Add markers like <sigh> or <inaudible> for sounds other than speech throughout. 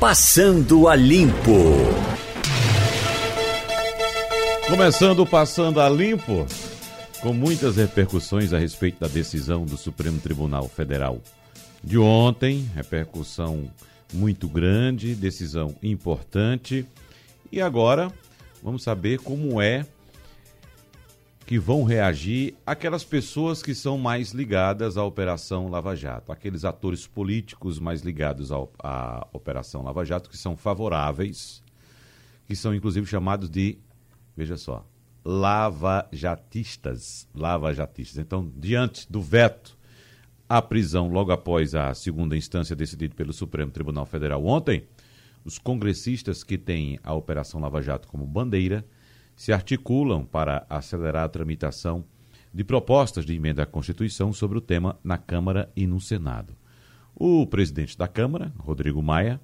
Passando a Limpo. Começando Passando a Limpo, com muitas repercussões a respeito da decisão do Supremo Tribunal Federal de ontem, repercussão muito grande, decisão importante. E agora vamos saber como é que vão reagir aquelas pessoas que são mais ligadas à Operação Lava Jato, aqueles atores políticos mais ligados ao, à Operação Lava Jato, que são favoráveis, que são inclusive chamados de, veja só, lava-jatistas. Lava-jatistas. Então, diante do veto à prisão logo após a segunda instância decidida pelo Supremo Tribunal Federal ontem, os congressistas que têm a Operação Lava Jato como bandeira se articulam para acelerar a tramitação de propostas de emenda à Constituição sobre o tema na Câmara e no Senado. O presidente da Câmara, Rodrigo Maia,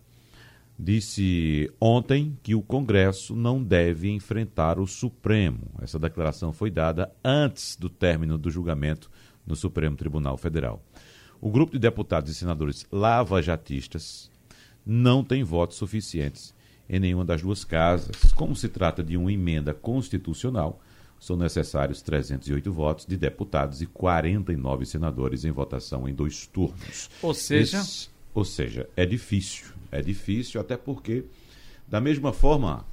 disse ontem que o Congresso não deve enfrentar o Supremo. Essa declaração foi dada antes do término do julgamento no Supremo Tribunal Federal. O grupo de deputados e senadores lava-jatistas não tem votos suficientes em nenhuma das duas casas. Como se trata de uma emenda constitucional, são necessários 308 votos de deputados e 49 senadores em votação em dois turnos. Ou seja, Esse, ou seja, é difícil, é difícil até porque da mesma forma,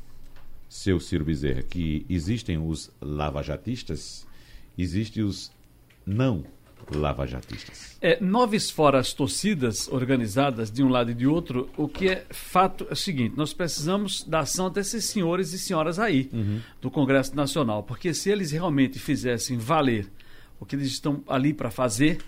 seu Ciro Bezerra, que existem os lavajatistas, existem os não lavajatistas. É, nove fora as torcidas organizadas de um lado e de outro, o que é fato é o seguinte: nós precisamos da ação desses senhores e senhoras aí, uhum. do Congresso Nacional, porque se eles realmente fizessem valer o que eles estão ali para fazer,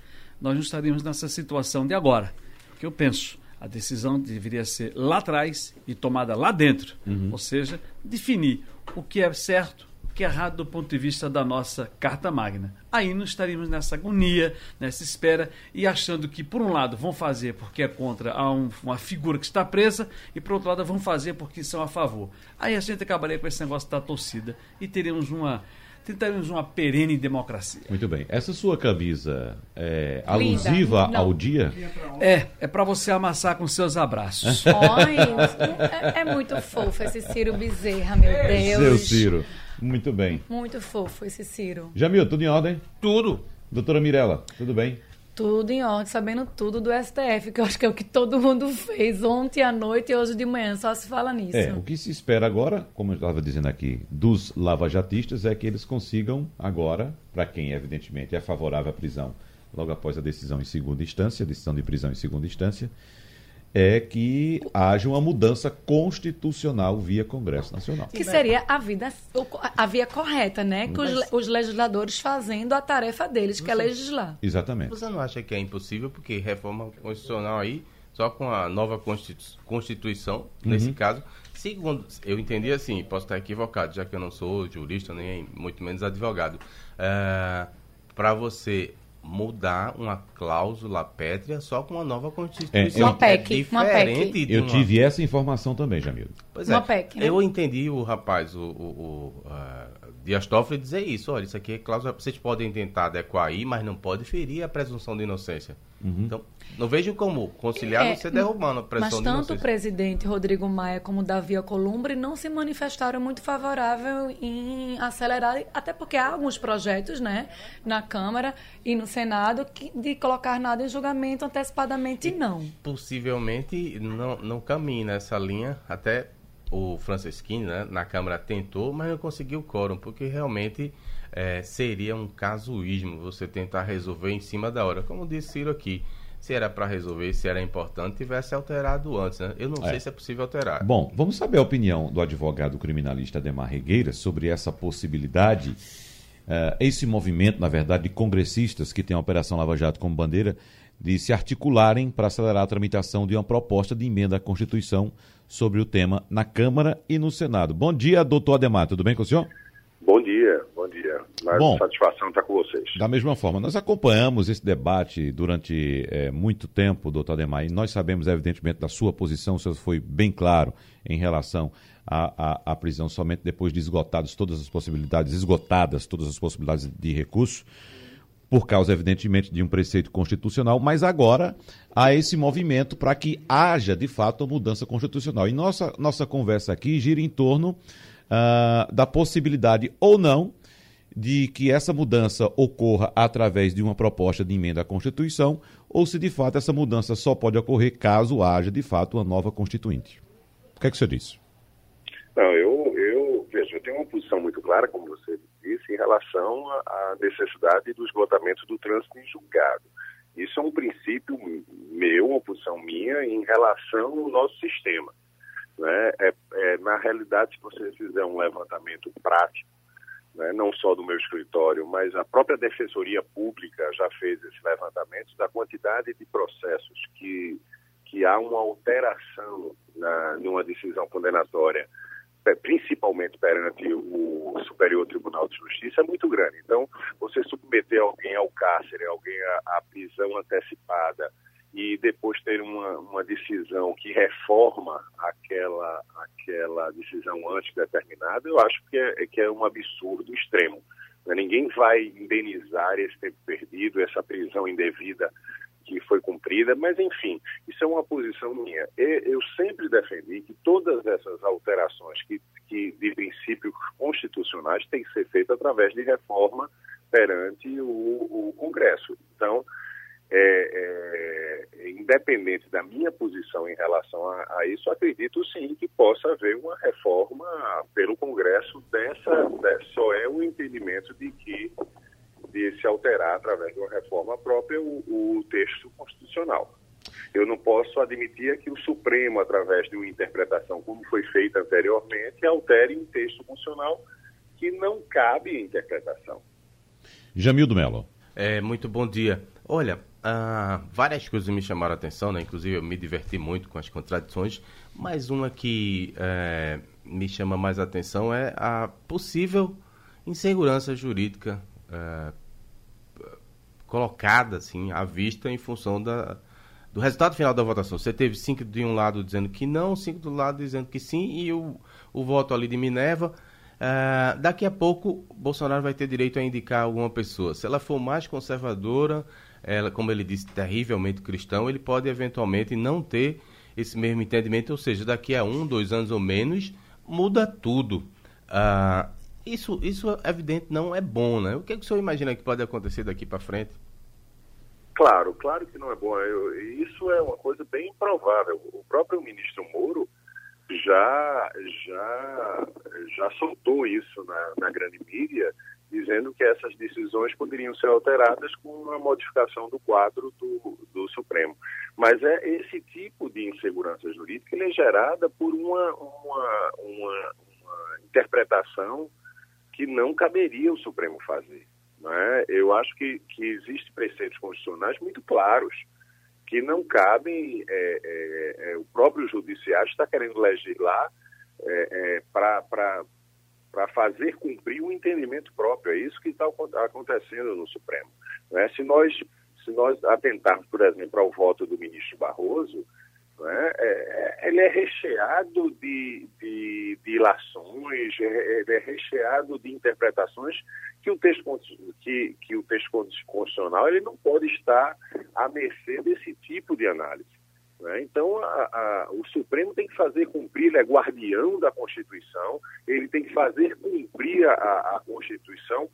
nós não estaríamos nessa situação de agora. Que eu penso? A decisão deveria ser lá atrás e tomada lá dentro. Uhum. Ou seja, definir o que é certo, que é errado do ponto de vista da nossa Carta Magna. Aí não estaríamos nessa agonia, nessa espera e achando que, por um lado, vão fazer porque é contra um, uma figura que está presa e, por outro lado, vão fazer porque são a favor. Aí a gente acabaria com esse negócio da torcida e teríamos uma. Tentaremos uma perene democracia. Muito bem. Essa sua camisa é alusiva Linda. ao dia? É, é para você amassar com seus abraços. é, é, muito fofo esse Ciro Bezerra, meu Deus. Seu Ciro. Muito bem. Muito fofo esse Ciro. Jamil, tudo em ordem? Tudo. Doutora Mirella, tudo bem? Tudo em ordem, sabendo tudo do STF, que eu acho que é o que todo mundo fez ontem à noite e hoje de manhã, só se fala nisso. É, o que se espera agora, como eu estava dizendo aqui, dos lavajatistas é que eles consigam agora, para quem evidentemente é favorável à prisão, logo após a decisão em segunda instância, decisão de prisão em segunda instância, é que haja uma mudança constitucional via Congresso Nacional. Que seria a, vida, a via correta, né? Que os, os legisladores fazendo a tarefa deles, que é legislar. Exatamente. Você não acha que é impossível, porque reforma constitucional aí, só com a nova Constituição, uhum. nesse caso, segundo, eu entendi assim, posso estar equivocado, já que eu não sou jurista, nem muito menos advogado, é, para você mudar uma cláusula pétrea só com uma nova Constituição. É, eu, uma PEC. É uma PEC. Eu uma... tive essa informação também, Jamil. Pois uma é, PEC, né? Eu entendi o rapaz, o, o, o uh, Dias Toffoli dizer isso. Olha, isso aqui é cláusula, vocês podem tentar adequar aí, mas não pode ferir a presunção de inocência. Uhum. Então, não vejo como conciliar é, você derrubando a presunção de inocência. Mas tanto o presidente Rodrigo Maia como Davi Alcolumbre não se manifestaram muito favorável em acelerar, até porque há alguns projetos, né, na Câmara e no Senado que, de colocar nada em julgamento antecipadamente, e não. Possivelmente não, não caminhe nessa linha, até o Francisquini, né, na Câmara tentou, mas não conseguiu o quórum, porque realmente é, seria um casuísmo você tentar resolver em cima da hora. Como disse Ciro aqui, se era para resolver, se era importante, tivesse alterado antes. Né? Eu não é. sei se é possível alterar. Bom, vamos saber a opinião do advogado criminalista Ademar Regueira sobre essa possibilidade, uh, esse movimento, na verdade, de congressistas que tem a Operação Lava Jato como bandeira, de se articularem para acelerar a tramitação de uma proposta de emenda à Constituição sobre o tema na Câmara e no Senado. Bom dia, doutor Ademar, tudo bem com o senhor? Bom dia, bom dia. Uma Bom, satisfação estar com vocês. Da mesma forma, nós acompanhamos esse debate durante é, muito tempo, doutor Ademar, e nós sabemos, evidentemente, da sua posição, o senhor foi bem claro em relação à, à, à prisão somente depois de esgotadas todas as possibilidades, esgotadas todas as possibilidades de recurso. Por causa, evidentemente, de um preceito constitucional, mas agora há esse movimento para que haja, de fato, a mudança constitucional. E nossa, nossa conversa aqui gira em torno uh, da possibilidade ou não de que essa mudança ocorra através de uma proposta de emenda à Constituição, ou se de fato essa mudança só pode ocorrer caso haja, de fato, uma nova Constituinte. O que é que o senhor disse? Não, eu, eu, vejo, eu tenho uma posição muito clara, como você disse, em relação à necessidade do esgotamento do trânsito em julgado. Isso é um princípio meu, uma posição minha, em relação ao nosso sistema. Né? É, é, na realidade, se você fizer um levantamento prático, né, não só do meu escritório, mas a própria Defensoria Pública já fez esse levantamento da quantidade de processos que, que há uma alteração na, numa decisão condenatória principalmente perante o Superior Tribunal de Justiça, é muito grande. Então, você submeter alguém ao cárcere, alguém à, à prisão antecipada e depois ter uma, uma decisão que reforma aquela, aquela decisão antes determinada, eu acho que é, que é um absurdo extremo. Ninguém vai indenizar esse tempo perdido, essa prisão indevida que foi cumprida, mas enfim, isso é uma posição minha. Eu sempre defendi que todas essas alterações que, que de princípios constitucionais têm que ser feitas através de reforma perante o, o Congresso. Então, é, é, independente da minha posição em relação a, a, isso, acredito sim que possa haver uma reforma pelo Congresso dessa, dessa só é o entendimento de que de se alterar através de uma reforma própria o, o texto constitucional. Eu não posso admitir que o Supremo, através de uma interpretação como foi feita anteriormente, altere um texto constitucional que não cabe interpretação. Jamildo Melo. É, muito bom dia. Olha, ah, várias coisas me chamaram a atenção, né? inclusive eu me diverti muito com as contradições, mas uma que é, me chama mais a atenção é a possível insegurança jurídica é, colocada assim à vista em função da, do resultado final da votação. Você teve cinco de um lado dizendo que não, cinco do lado dizendo que sim, e o, o voto ali de Minerva. Uh, daqui a pouco, Bolsonaro vai ter direito a indicar alguma pessoa. Se ela for mais conservadora, ela, como ele disse, terrivelmente cristão, ele pode eventualmente não ter esse mesmo entendimento, ou seja, daqui a um, dois anos ou menos, muda tudo. Uh, isso, isso evidente não é bom, né? O que, é que o senhor imagina que pode acontecer daqui para frente? Claro, claro que não é bom. Eu, isso é uma coisa bem improvável. O próprio ministro Moro já já já soltou isso na, na grande mídia, dizendo que essas decisões poderiam ser alteradas com a modificação do quadro do, do Supremo. Mas é esse tipo de insegurança jurídica ele é gerada por uma, uma, uma, uma interpretação que não caberia o Supremo fazer. Né? Eu acho que, que existem preceitos constitucionais muito claros que não cabem. É, é, é, o próprio judiciário está querendo legislar é, é, para fazer cumprir o um entendimento próprio. É isso que está acontecendo no Supremo. Né? Se, nós, se nós atentarmos, por exemplo, ao voto do ministro Barroso, né? É, é, ele é recheado de, de, de ilações, é, ele é recheado de interpretações que o texto, que, que o texto constitucional ele não pode estar à mercê desse tipo de análise. Né? Então, a, a, o Supremo tem que fazer cumprir, ele é guardião da Constituição, ele tem que fazer cumprir a, a Constituição,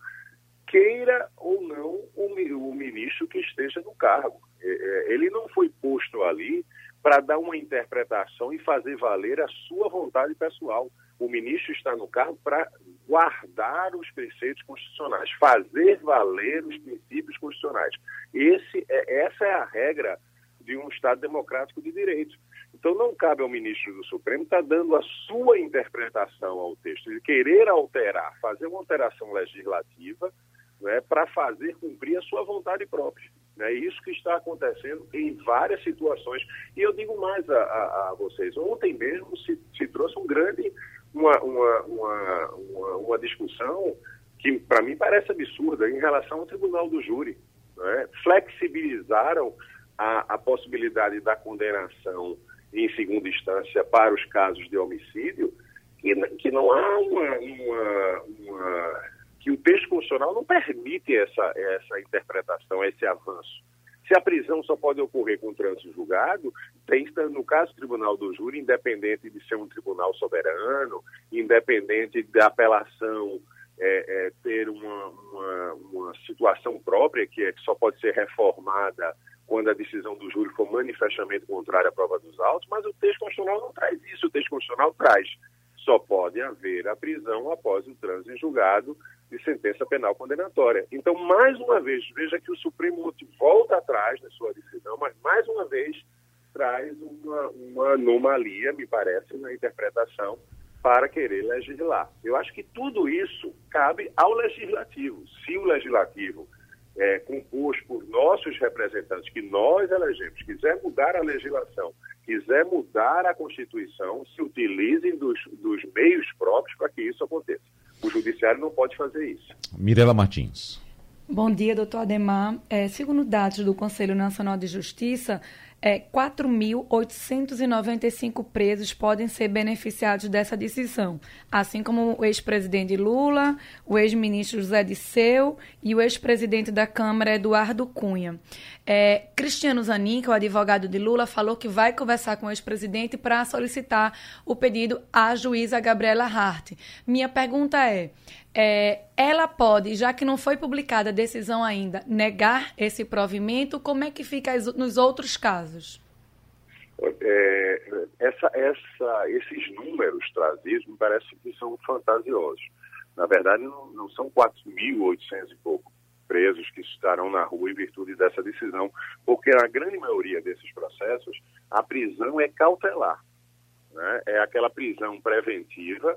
queira ou não o, o ministro que esteja no cargo. Ele não foi posto ali para dar uma interpretação e fazer valer a sua vontade pessoal. O ministro está no cargo para guardar os preceitos constitucionais, fazer valer os princípios constitucionais. Esse é, essa é a regra de um Estado democrático de direito. Então não cabe ao ministro do Supremo estar tá dando a sua interpretação ao texto, de querer alterar, fazer uma alteração legislativa né, para fazer cumprir a sua vontade própria. É isso que está acontecendo em várias situações. E eu digo mais a, a, a vocês, ontem mesmo se, se trouxe um grande, uma, uma, uma, uma, uma discussão que para mim parece absurda em relação ao Tribunal do Júri. Né? Flexibilizaram a, a possibilidade da condenação em segunda instância para os casos de homicídio, que, que não há uma, uma, uma que o texto constitucional não permite essa, essa interpretação, esse avanço. Se a prisão só pode ocorrer com trânsito julgado, tem, no caso do Tribunal do Júri, independente de ser um tribunal soberano, independente da apelação é, é, ter uma, uma, uma, situação própria, que, é, que só pode ser reformada quando a decisão do júri for manifestamente contrária à prova dos autos, mas o texto constitucional não traz isso. O texto constitucional traz só pode haver a prisão após o trânsito em julgado de sentença penal condenatória. Então, mais uma vez, veja que o Supremo volta atrás da sua decisão, mas mais uma vez traz uma, uma anomalia, me parece, na interpretação para querer legislar. Eu acho que tudo isso cabe ao legislativo. Se o legislativo é, composto por nossos representantes, que nós elegemos, quiser mudar a legislação, quiser mudar a Constituição, se utilizem dos, dos meios próprios para que isso aconteça. O Judiciário não pode fazer isso. Mirela Martins. Bom dia, doutor Ademar. É, segundo dados do Conselho Nacional de Justiça, é, 4.895 presos podem ser beneficiados dessa decisão, assim como o ex-presidente Lula, o ex-ministro José Disseu e o ex-presidente da Câmara, Eduardo Cunha. É, Cristiano Zanin, que é o advogado de Lula, falou que vai conversar com o ex-presidente para solicitar o pedido à juíza Gabriela Hart. Minha pergunta é, é, ela pode, já que não foi publicada a decisão ainda, negar esse provimento? Como é que fica nos outros casos? É, essa, essa, esses números trazidos me parece que são fantasiosos. Na verdade, não, não são 4.800 e pouco presos que estarão na rua em virtude dessa decisão, porque na grande maioria desses processos, a prisão é cautelar. Né? É aquela prisão preventiva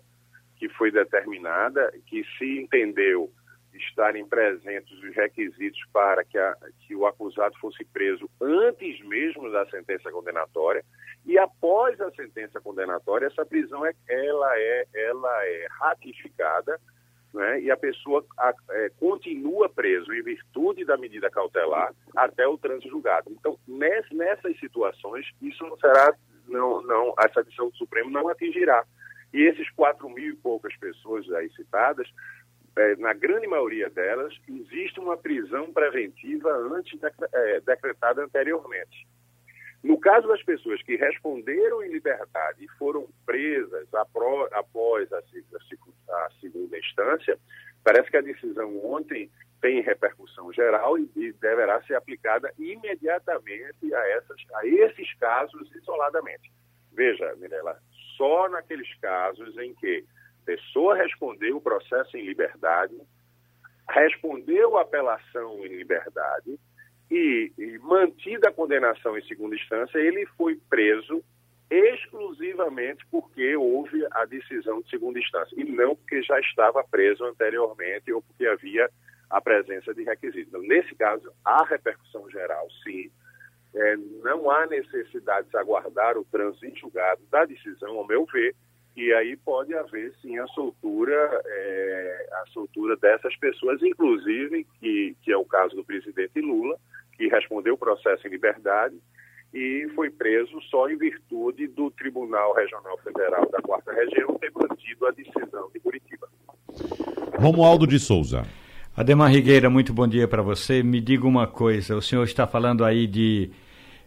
que foi determinada, que se entendeu estarem presentes os requisitos para que, a, que o acusado fosse preso antes mesmo da sentença condenatória e após a sentença condenatória essa prisão é, ela é ela é ratificada né, e a pessoa a, é, continua preso em virtude da medida cautelar até o trânsito julgado. Então, ness, nessas situações, isso não será, não, não, essa decisão do Supremo não atingirá. E esses quatro mil e poucas pessoas aí citadas, é, na grande maioria delas, existe uma prisão preventiva antes é, decretada anteriormente. No caso das pessoas que responderam em liberdade e foram presas após a, a, a, segunda instância, parece que a decisão ontem tem repercussão geral e, e deverá ser aplicada imediatamente a, essas, a esses casos isoladamente. Veja, Mirela, só naqueles casos em que a pessoa respondeu o processo em liberdade, respondeu a apelação em liberdade, e, e mantida a condenação em segunda instância, ele foi preso exclusivamente porque houve a decisão de segunda instância e não porque já estava preso anteriormente ou porque havia a presença de requisitos. Então, nesse caso, há repercussão geral, sim. É, não há necessidade de aguardar o trânsito em julgado da decisão, ao meu ver, e aí pode haver sim a soltura, é, a soltura dessas pessoas, inclusive, que, que é o caso do presidente Lula, que respondeu o processo em liberdade e foi preso só em virtude do Tribunal Regional Federal da Quarta Região ter mantido a decisão de Curitiba. Romualdo de Souza. Ademar Rigueira, muito bom dia para você. Me diga uma coisa, o senhor está falando aí de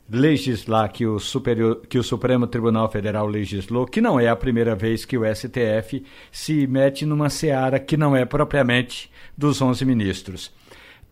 legislar que o, superior, que o Supremo Tribunal Federal legislou, que não é a primeira vez que o STF se mete numa seara que não é propriamente dos 11 ministros.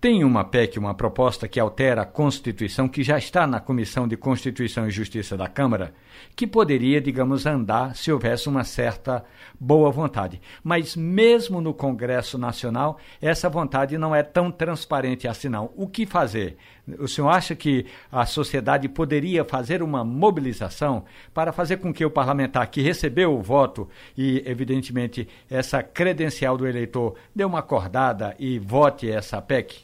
Tem uma PEC, uma proposta que altera a Constituição, que já está na Comissão de Constituição e Justiça da Câmara, que poderia, digamos, andar se houvesse uma certa boa vontade. Mas mesmo no Congresso Nacional, essa vontade não é tão transparente assim não. O que fazer? O senhor acha que a sociedade poderia fazer uma mobilização para fazer com que o parlamentar que recebeu o voto e, evidentemente, essa credencial do eleitor dê uma acordada e vote essa PEC?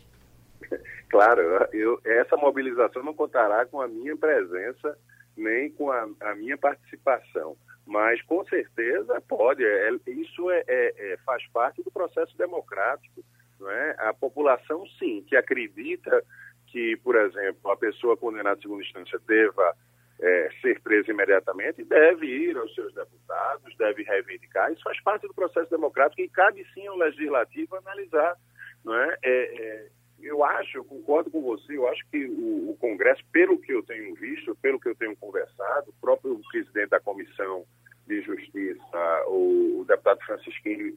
Claro, eu, essa mobilização não contará com a minha presença nem com a, a minha participação, mas com certeza pode. É, isso é, é, é, faz parte do processo democrático. Não é? A população, sim, que acredita que, por exemplo, a pessoa condenada em segunda instância deva é, ser presa imediatamente, deve ir aos seus deputados, deve reivindicar, isso faz parte do processo democrático e cabe sim ao legislativo analisar. Não é? é, é eu acho, eu concordo com você, eu acho que o, o, Congresso, pelo que eu tenho visto, pelo que eu tenho conversado, o próprio presidente da Comissão de Justiça, o, o deputado Francisquinho,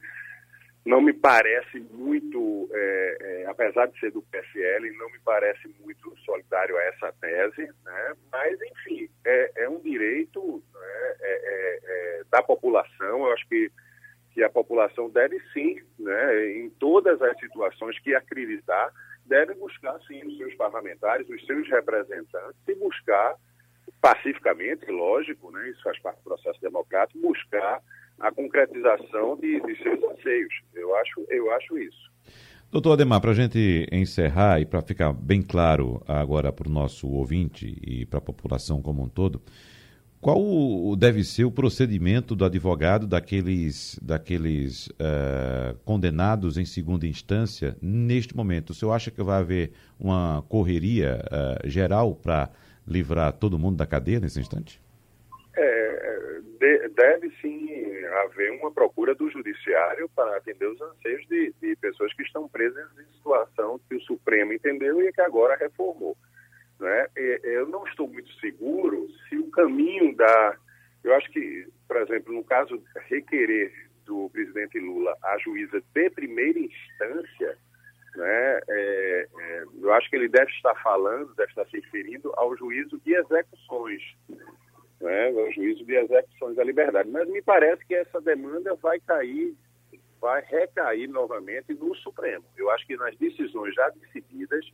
não me parece muito, é, é, apesar de ser do PSL, não me parece muito solidário a essa tese, né? mas, enfim, é, é um direito né? É, é, é, da população, eu acho que, que a população deve sim, né? em todas as situações que acreditar, deve buscar sim os seus parlamentares, os seus representantes, e buscar pacificamente, lógico, né? isso faz parte do processo democrático, buscar a concretização de, de seus anseios. Eu acho, eu acho isso. Doutor Ademar, para a gente encerrar e para ficar bem claro agora para o nosso ouvinte e para a população como um todo, qual deve ser o procedimento do advogado daqueles, daqueles uh, condenados em segunda instância neste momento? O senhor acha que vai haver uma correria uh, geral para livrar todo mundo da cadeia nesse instante? É, de, deve sim haver uma procura do judiciário para atender os anseios de, de pessoas que estão presas em situação que o Supremo entendeu e que agora reformou. Né? Eu não estou muito seguro se o caminho da. Eu acho que, por exemplo, no caso requerer do presidente Lula a juíza de primeira instância, né, é, é, eu acho que ele deve estar falando, deve estar se referindo ao juízo de execuções né, o juízo de execuções da liberdade. Mas me parece que essa demanda vai cair, vai recair novamente no Supremo. Eu acho que nas decisões já decididas,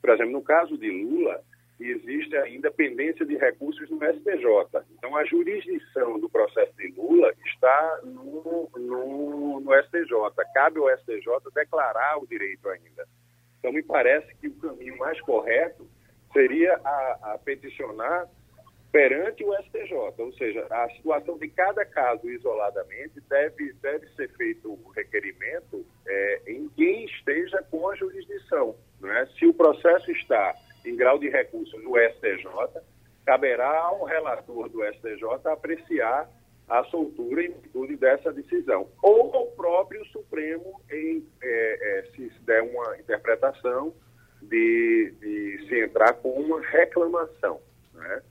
por exemplo, no caso de Lula, existe ainda pendência de recursos no STJ. Então, a jurisdição do processo de Lula está no, no, no STJ. Cabe ao STJ declarar o direito ainda. Então, me parece que o caminho mais correto seria a, a peticionar perante o STJ, ou seja, a situação de cada caso isoladamente deve, deve ser feito o requerimento é, em quem esteja com a jurisdição. é? Se o processo está em grau de recurso no STJ, caberá ao relator do STJ apreciar a soltura em virtude dessa decisão. Ou ao próprio Supremo, em, é, é, se der uma interpretação de, de se entrar com uma reclamação. Né?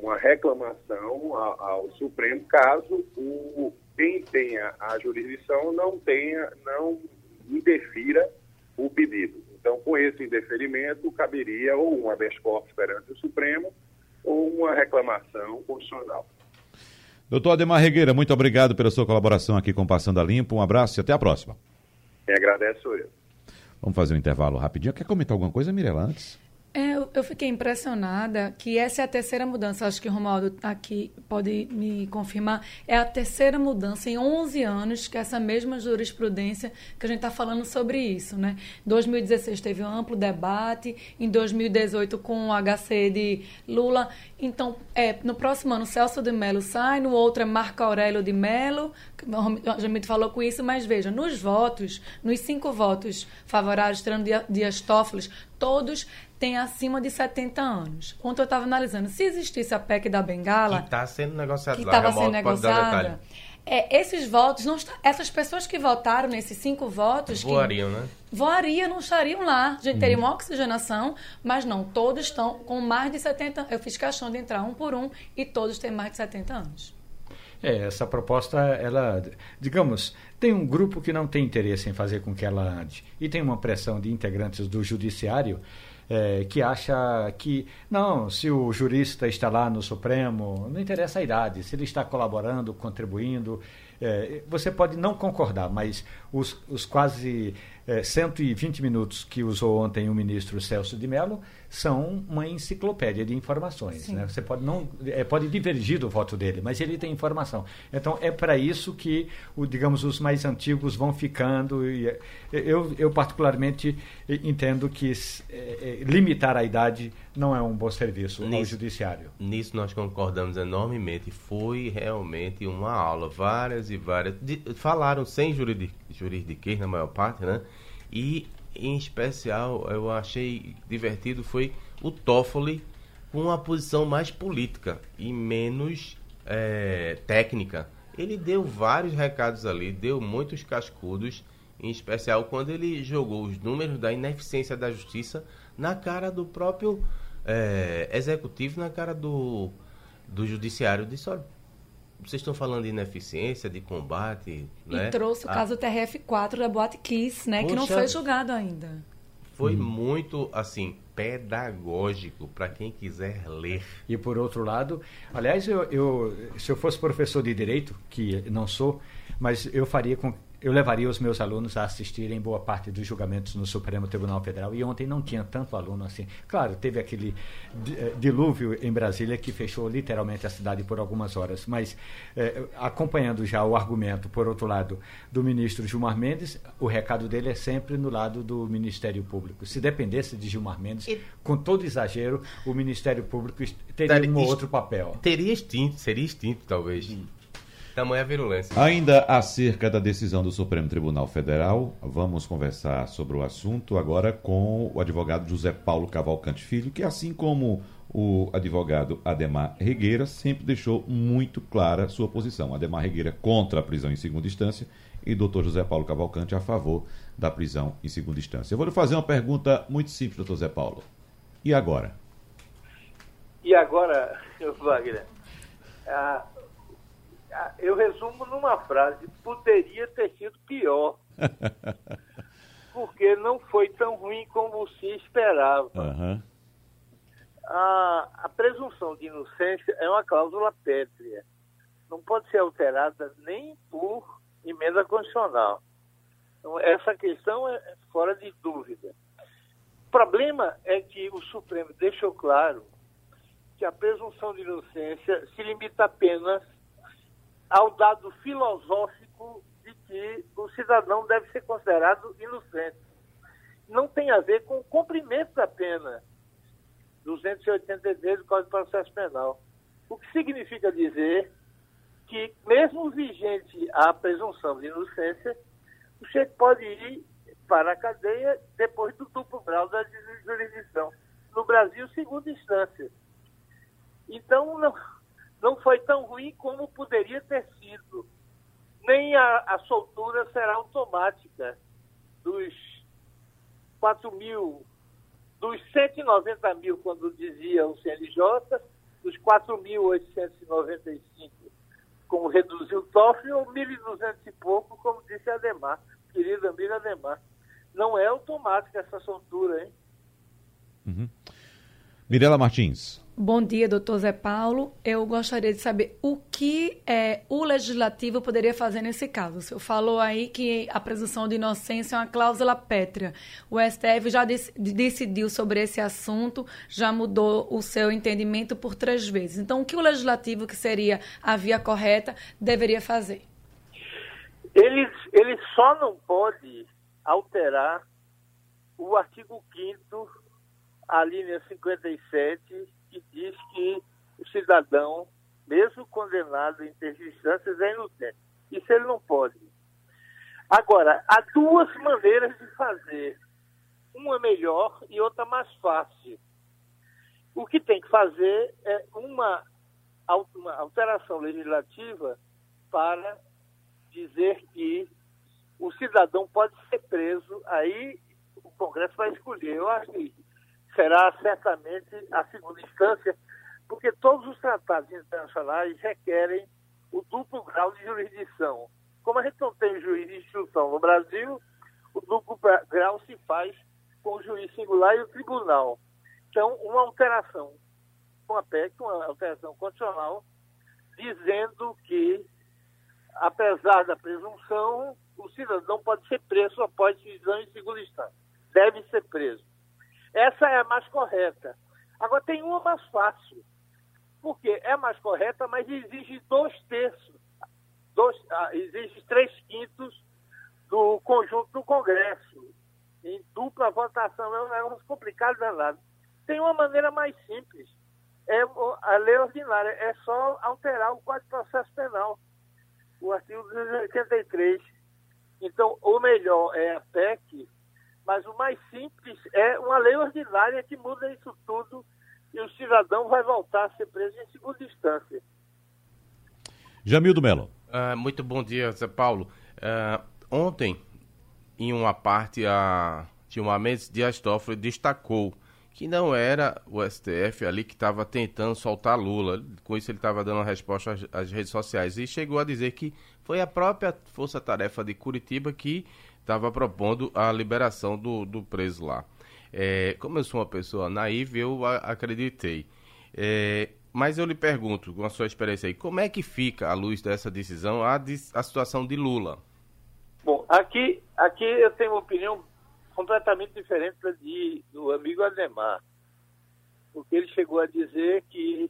Uma reclamação ao, Supremo caso o, quem tenha a jurisdição não tenha, não indefira o pedido. Então, com esse indeferimento, caberia ou um habeas corpus perante o Supremo ou uma reclamação constitucional. Doutor Ademar Regueira, muito obrigado pela sua colaboração aqui com Passando a Limpo. Um abraço e até a próxima. Quem agradece sou eu. Vamos fazer um intervalo rapidinho. Quer comentar alguma coisa, Mirela, antes? É, eu, eu, fiquei impressionada que essa é a terceira mudança, acho que o Romualdo aqui pode me confirmar, é a terceira mudança em 11 anos que essa mesma jurisprudência que a gente está falando sobre isso. Né? Em 2016 teve um amplo debate, em 2018 com o HC de Lula. Então, é, no próximo ano, Celso de Mello sai, no outro é Marco Aurélio de Mello, gente falou com isso, mas veja, nos votos, nos cinco votos favoráveis, tirando Dias Toffoli, todos têm acima de 70 anos. Ontem eu estava analisando, se existisse a PEC da Bengala... Que está sendo negociada. Que estava sendo negociada. É, esses votos, não está, essas pessoas que votaram nesses cinco votos... Voariam, que, né? Voariam, não estariam lá. A gente teria uma oxigenação, mas não, todos estão com mais de 70... Eu fiz questão de entrar um por um e todos têm mais de 70 anos. É, essa proposta, ela, digamos, tem um grupo que não tem interesse em fazer com que ela ande. E tem uma pressão de integrantes do judiciário é, que acha que, não, se o jurista está lá no Supremo, não interessa a idade, se ele está colaborando, contribuindo, é, você pode não concordar, mas os, os quase é, 120 minutos que usou ontem o ministro Celso de Mello são uma enciclopédia de informações. Né? Você pode não é, pode divergir do voto dele, mas ele tem informação. Então é para isso que, o, digamos, os mais antigos vão ficando. E, é, eu, eu particularmente entendo que é, é, limitar a idade não é um bom serviço nisso, ao judiciário. Nisso nós concordamos enormemente. Foi realmente uma aula, várias e várias. De, falaram sem juridiquês na maior parte, né? E em especial eu achei divertido foi o Toffoli com uma posição mais política e menos é, técnica. Ele deu vários recados ali, deu muitos cascudos, em especial quando ele jogou os números da ineficiência da justiça na cara do próprio é, executivo, na cara do, do judiciário. Disse, olha, vocês estão falando de ineficiência, de combate, e né? trouxe o caso TRF4 da Boate Kiss, né? que não Poxa. foi julgado ainda. Foi muito, assim, pedagógico para quem quiser ler. E por outro lado, aliás, eu, eu, se eu fosse professor de direito, que não sou, mas eu faria com eu levaria os meus alunos a assistirem boa parte dos julgamentos no Supremo Tribunal Federal e ontem não tinha tanto aluno assim. Claro, teve aquele eh, dilúvio em Brasília que fechou literalmente a cidade por algumas horas, mas eh, acompanhando já o argumento, por outro lado, do ministro Gilmar Mendes, o recado dele é sempre no lado do Ministério Público. Se dependesse de Gilmar Mendes, E- com todo exagero, o Ministério Público teria Teria um est- outro papel. Teria extinto, seria extinto, talvez. Tamanha virulência. Ainda acerca da decisão do Supremo Tribunal Federal, vamos conversar sobre o assunto agora com o advogado José Paulo Cavalcante Filho, que assim como o advogado Ademar Regueira, sempre deixou muito clara sua posição. Ademar Regueira contra a prisão em segunda instância e doutor José Paulo Cavalcante a favor da prisão em segunda instância. Eu vou lhe fazer uma pergunta muito simples, doutor José Paulo. E agora? E agora, <laughs> Wagner, ah, ah, eu resumo numa frase: poderia ter sido pior. <laughs> Porque não foi tão ruim como se esperava. Aham. A, a presunção de inocência é uma cláusula pétrea. Não pode ser alterada nem por emenda constitucional. Então, essa questão é fora de dúvida. O problema é que o Supremo deixou claro que a presunção de inocência se limita apenas ao dado filosófico de que o cidadão deve ser considerado inocente. Não tem a ver com o cumprimento da pena. 283 do Código de Processo Penal. O que significa dizer que, mesmo vigente a presunção de inocência, o sujeito pode ir para a cadeia depois do duplo grau da jurisdição. No Brasil, segunda instância. Então, não, não foi tão ruim como poderia ter sido. Nem a, a soltura será automática dos 4 mil, dos 190 mil, quando dizia o CNJ, dos 4.895, como reduziu o TOF, ou 1.200 e pouco, como disse Ademar, querido amigo Ademar. Não é automática essa soltura, hein? Mirela Martins. Bom dia, doutor Zé Paulo. Eu gostaria de saber o que é, o legislativo poderia fazer nesse caso. O senhor falou aí que a presunção de inocência é uma cláusula pétrea. O STF já dec- decidiu sobre esse assunto, já mudou o seu entendimento por três vezes. Então, o que o legislativo, que seria a via correta, deveria fazer? Ele, ele só não pode alterar o artigo 5 a linha 57, que diz que o cidadão, mesmo condenado em terceira instância, é inocente. Isso ele não pode. Agora, há duas maneiras de fazer. Uma melhor e outra mais fácil. O que tem que fazer é uma, uma alteração legislativa para dizer que o cidadão pode ser preso, aí o Congresso vai escolher. Eu acho que será certamente a segunda instância, porque todos os tratados internacionais requerem o duplo grau de jurisdição. Como a gente não tem juiz de instrução no Brasil, o duplo gra- grau se faz com o juiz singular e o tribunal. Então, uma alteração com a PEC, uma alteração constitucional, dizendo que, apesar da presunção, o cidadão pode ser preso após decisão em segunda instância. Deve ser preso. Essa é a mais correta. Agora, tem uma mais fácil, porque é mais correta, mas exige dois terços, dois, ah, exige três quintos do conjunto do Congresso. Em dupla votação é um negócio complicado danado. Tem uma maneira mais simples. É a lei ordinária, é só alterar o Código de Processo Penal, o artigo 283. Então, o melhor é a PEC, mas o mais simples é uma lei ordinária que muda isso tudo e o cidadão vai voltar a ser preso em segunda instância. Jamildo Melo. Uh, muito bom dia, Zé Paulo. Uh, ontem, em uma parte, a Dilma Mendes Dias Toffoli destacou que não era o STF ali que estava tentando soltar Lula. Com isso, ele estava dando uma resposta às, às, redes sociais e chegou a dizer que foi a própria Força Tarefa de Curitiba que estava propondo a liberação do, do preso lá. É, como eu sou uma pessoa naiva, eu acreditei. É, mas eu lhe pergunto, com a sua experiência aí, como é que fica, à luz dessa decisão, a, a situação de Lula? Bom, aqui, aqui eu tenho uma opinião completamente diferente de, do amigo Ademar. Porque ele chegou a dizer que,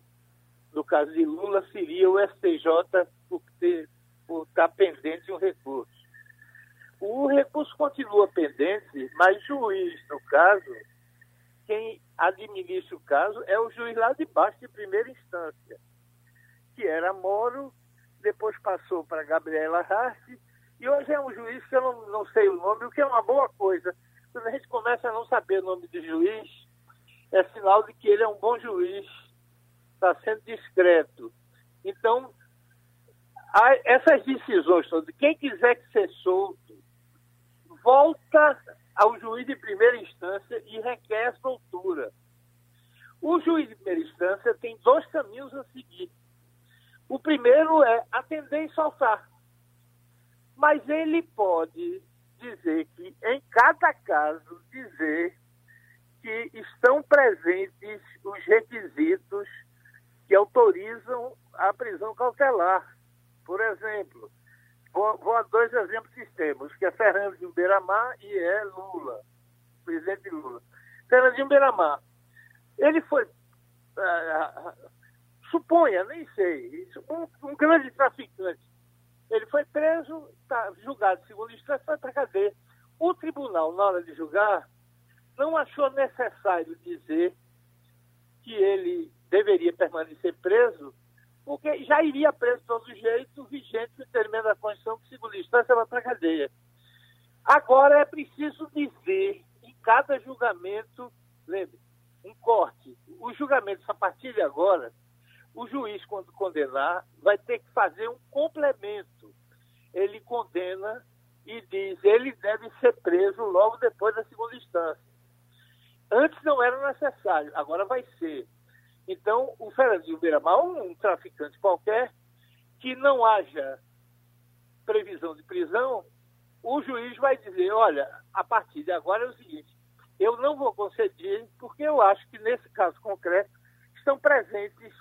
no caso de Lula, seria o STJ por, ter, por estar pendente de um recurso. O recurso continua pendente, mas juiz, no caso, quem administra o caso é o juiz lá de baixo, de primeira instância, que era Moro, depois passou para Gabriela Hart, e hoje é um juiz que eu não, não sei o nome, o que é uma boa coisa, quando a gente começa a não saber o nome de juiz, é sinal de que ele é um bom juiz, está sendo discreto. Então, essas decisões todas, quem quiser que ser solto, volta ao juiz de primeira instância e requer soltura. O juiz de primeira instância tem dois caminhos a seguir. O primeiro é atender e soltar. Mas ele pode dizer que, em cada caso, dizer que estão presentes os requisitos que autorizam a prisão cautelar. Por exemplo, vou, vou a dois exemplos sistemas, que é Fernando Beiramar e é Lula, presidente Lula. Fernando Beiramar, ele foi, uh, suponha, nem sei, um, um grande traficante ele foi preso, tá, julgado segundo instância, foi para cadeia. O tribunal, na hora de julgar, não achou necessário dizer que ele deveria permanecer preso, porque já iria preso de todo jeito, vigente o entendimento da Constituição, que segundo instância vai para a cadeia. Agora é preciso dizer, em cada julgamento, lembre, um corte. Os julgamentos, a partir de agora, o juiz, quando condenar, vai ter que fazer um complemento. Ele condena e diz ele deve ser preso logo depois da segunda instância. Antes não era necessário, agora vai ser. Então, o Fernandinho Beiramar, um traficante qualquer, que não haja previsão de prisão, o juiz vai dizer, olha, a partir de agora é o seguinte, eu não vou conceder, porque eu acho que nesse caso concreto estão presentes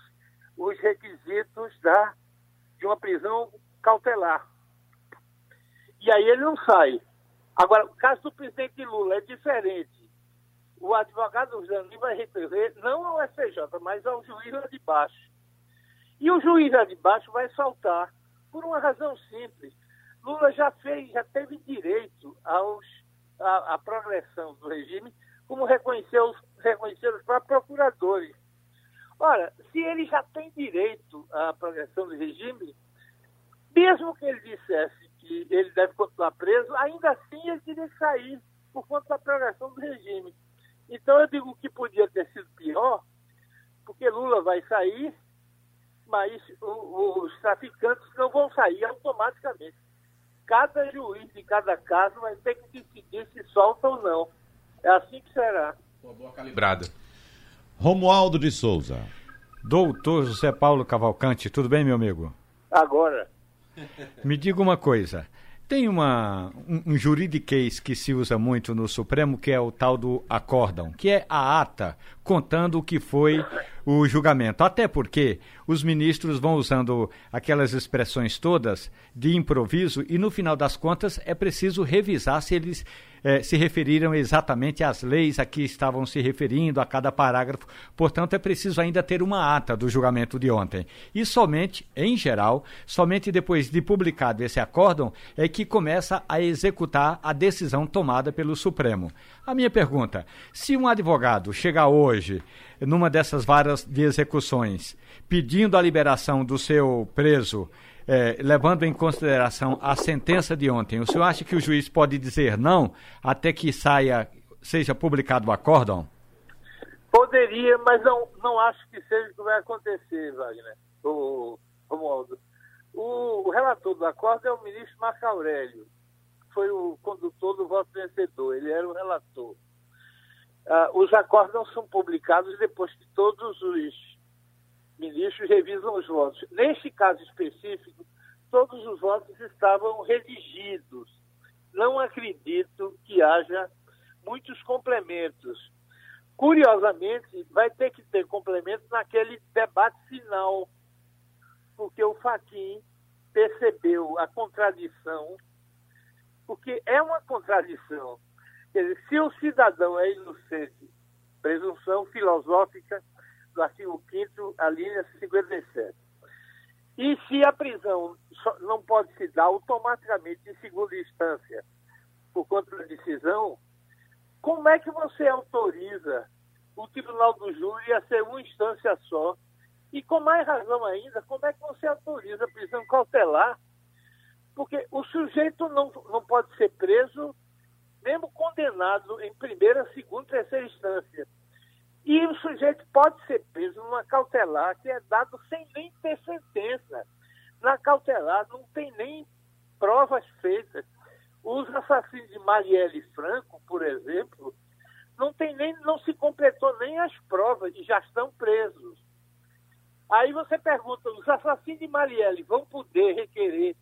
os requisitos da, de uma prisão cautelar. E aí ele não sai. Agora, o caso do presidente Lula é diferente. O advogado Jandir vai recorrer não ao STJ, mas ao juiz lá de baixo. E o juiz lá de baixo vai soltar por uma razão simples. Lula já fez, já teve direito aos, à, à progressão do regime, como reconheceu, reconheceram os próprios procuradores. Ora, se ele já tem direito à progressão do regime, mesmo que ele dissesse que ele deve continuar preso, ainda assim ele teria que sair por conta da progressão do regime. Então eu digo que podia ter sido pior, porque Lula vai sair, mas os traficantes não vão sair automaticamente. Cada juiz de cada caso vai ter que decidir se solta ou não. É assim que será. Uma boa calibrada. Romualdo de Souza. Doutor José Paulo Cavalcante, tudo bem, meu amigo? Agora. Me diga uma coisa. Tem uma, um, um juridiquês que se usa muito no Supremo, que é o tal do acórdão, que é a ata contando o que foi o julgamento. Até porque os ministros vão usando aquelas expressões todas de improviso e, no final das contas, é preciso revisar se eles eh, se referiram exatamente às leis a que estavam se referindo, a cada parágrafo. Portanto, é preciso ainda ter uma ata do julgamento de ontem. E somente, em geral, somente depois de publicado esse acórdão é que começa a executar a decisão tomada pelo Supremo. A minha pergunta: se um advogado chegar hoje numa dessas varas de execuções pedindo a liberação do seu preso é, levando em consideração a sentença de ontem, o senhor acha que o juiz pode dizer não até que saia, seja publicado o acórdão? Poderia, mas não, não acho que seja o que vai acontecer, Wagner, o Romualdo. O, o relator do acordo é o ministro Marco Aurélio, foi o condutor do voto vencedor, ele era o relator. Ah, os acordos são publicados depois que todos os ministros revisam os votos. Neste caso específico, todos os votos estavam redigidos. Não acredito que haja muitos complementos. Curiosamente, vai ter que ter complementos naquele debate final, porque o Faquin percebeu a contradição, porque é uma contradição. Quer dizer, se o cidadão é inocente, presunção filosófica do artigo 5 a linha 57. E se a prisão não pode se dar automaticamente em segunda instância por conta da decisão, como é que você autoriza o Tribunal do Júri a ser uma instância só? E com mais razão ainda, como é que você autoriza a prisão cautelar? Porque o sujeito não, não pode ser preso, mesmo condenado em primeira, segunda, terceira instância. E o sujeito pode ser preso numa cautelar que é dado sem nem ter sentença. Na cautelar não tem nem provas feitas. Os assassinos de Marielle Franco, por exemplo, não tem nem, não se completou nem as provas e já estão presos. Aí você pergunta, os assassinos de Marielle vão poder requerer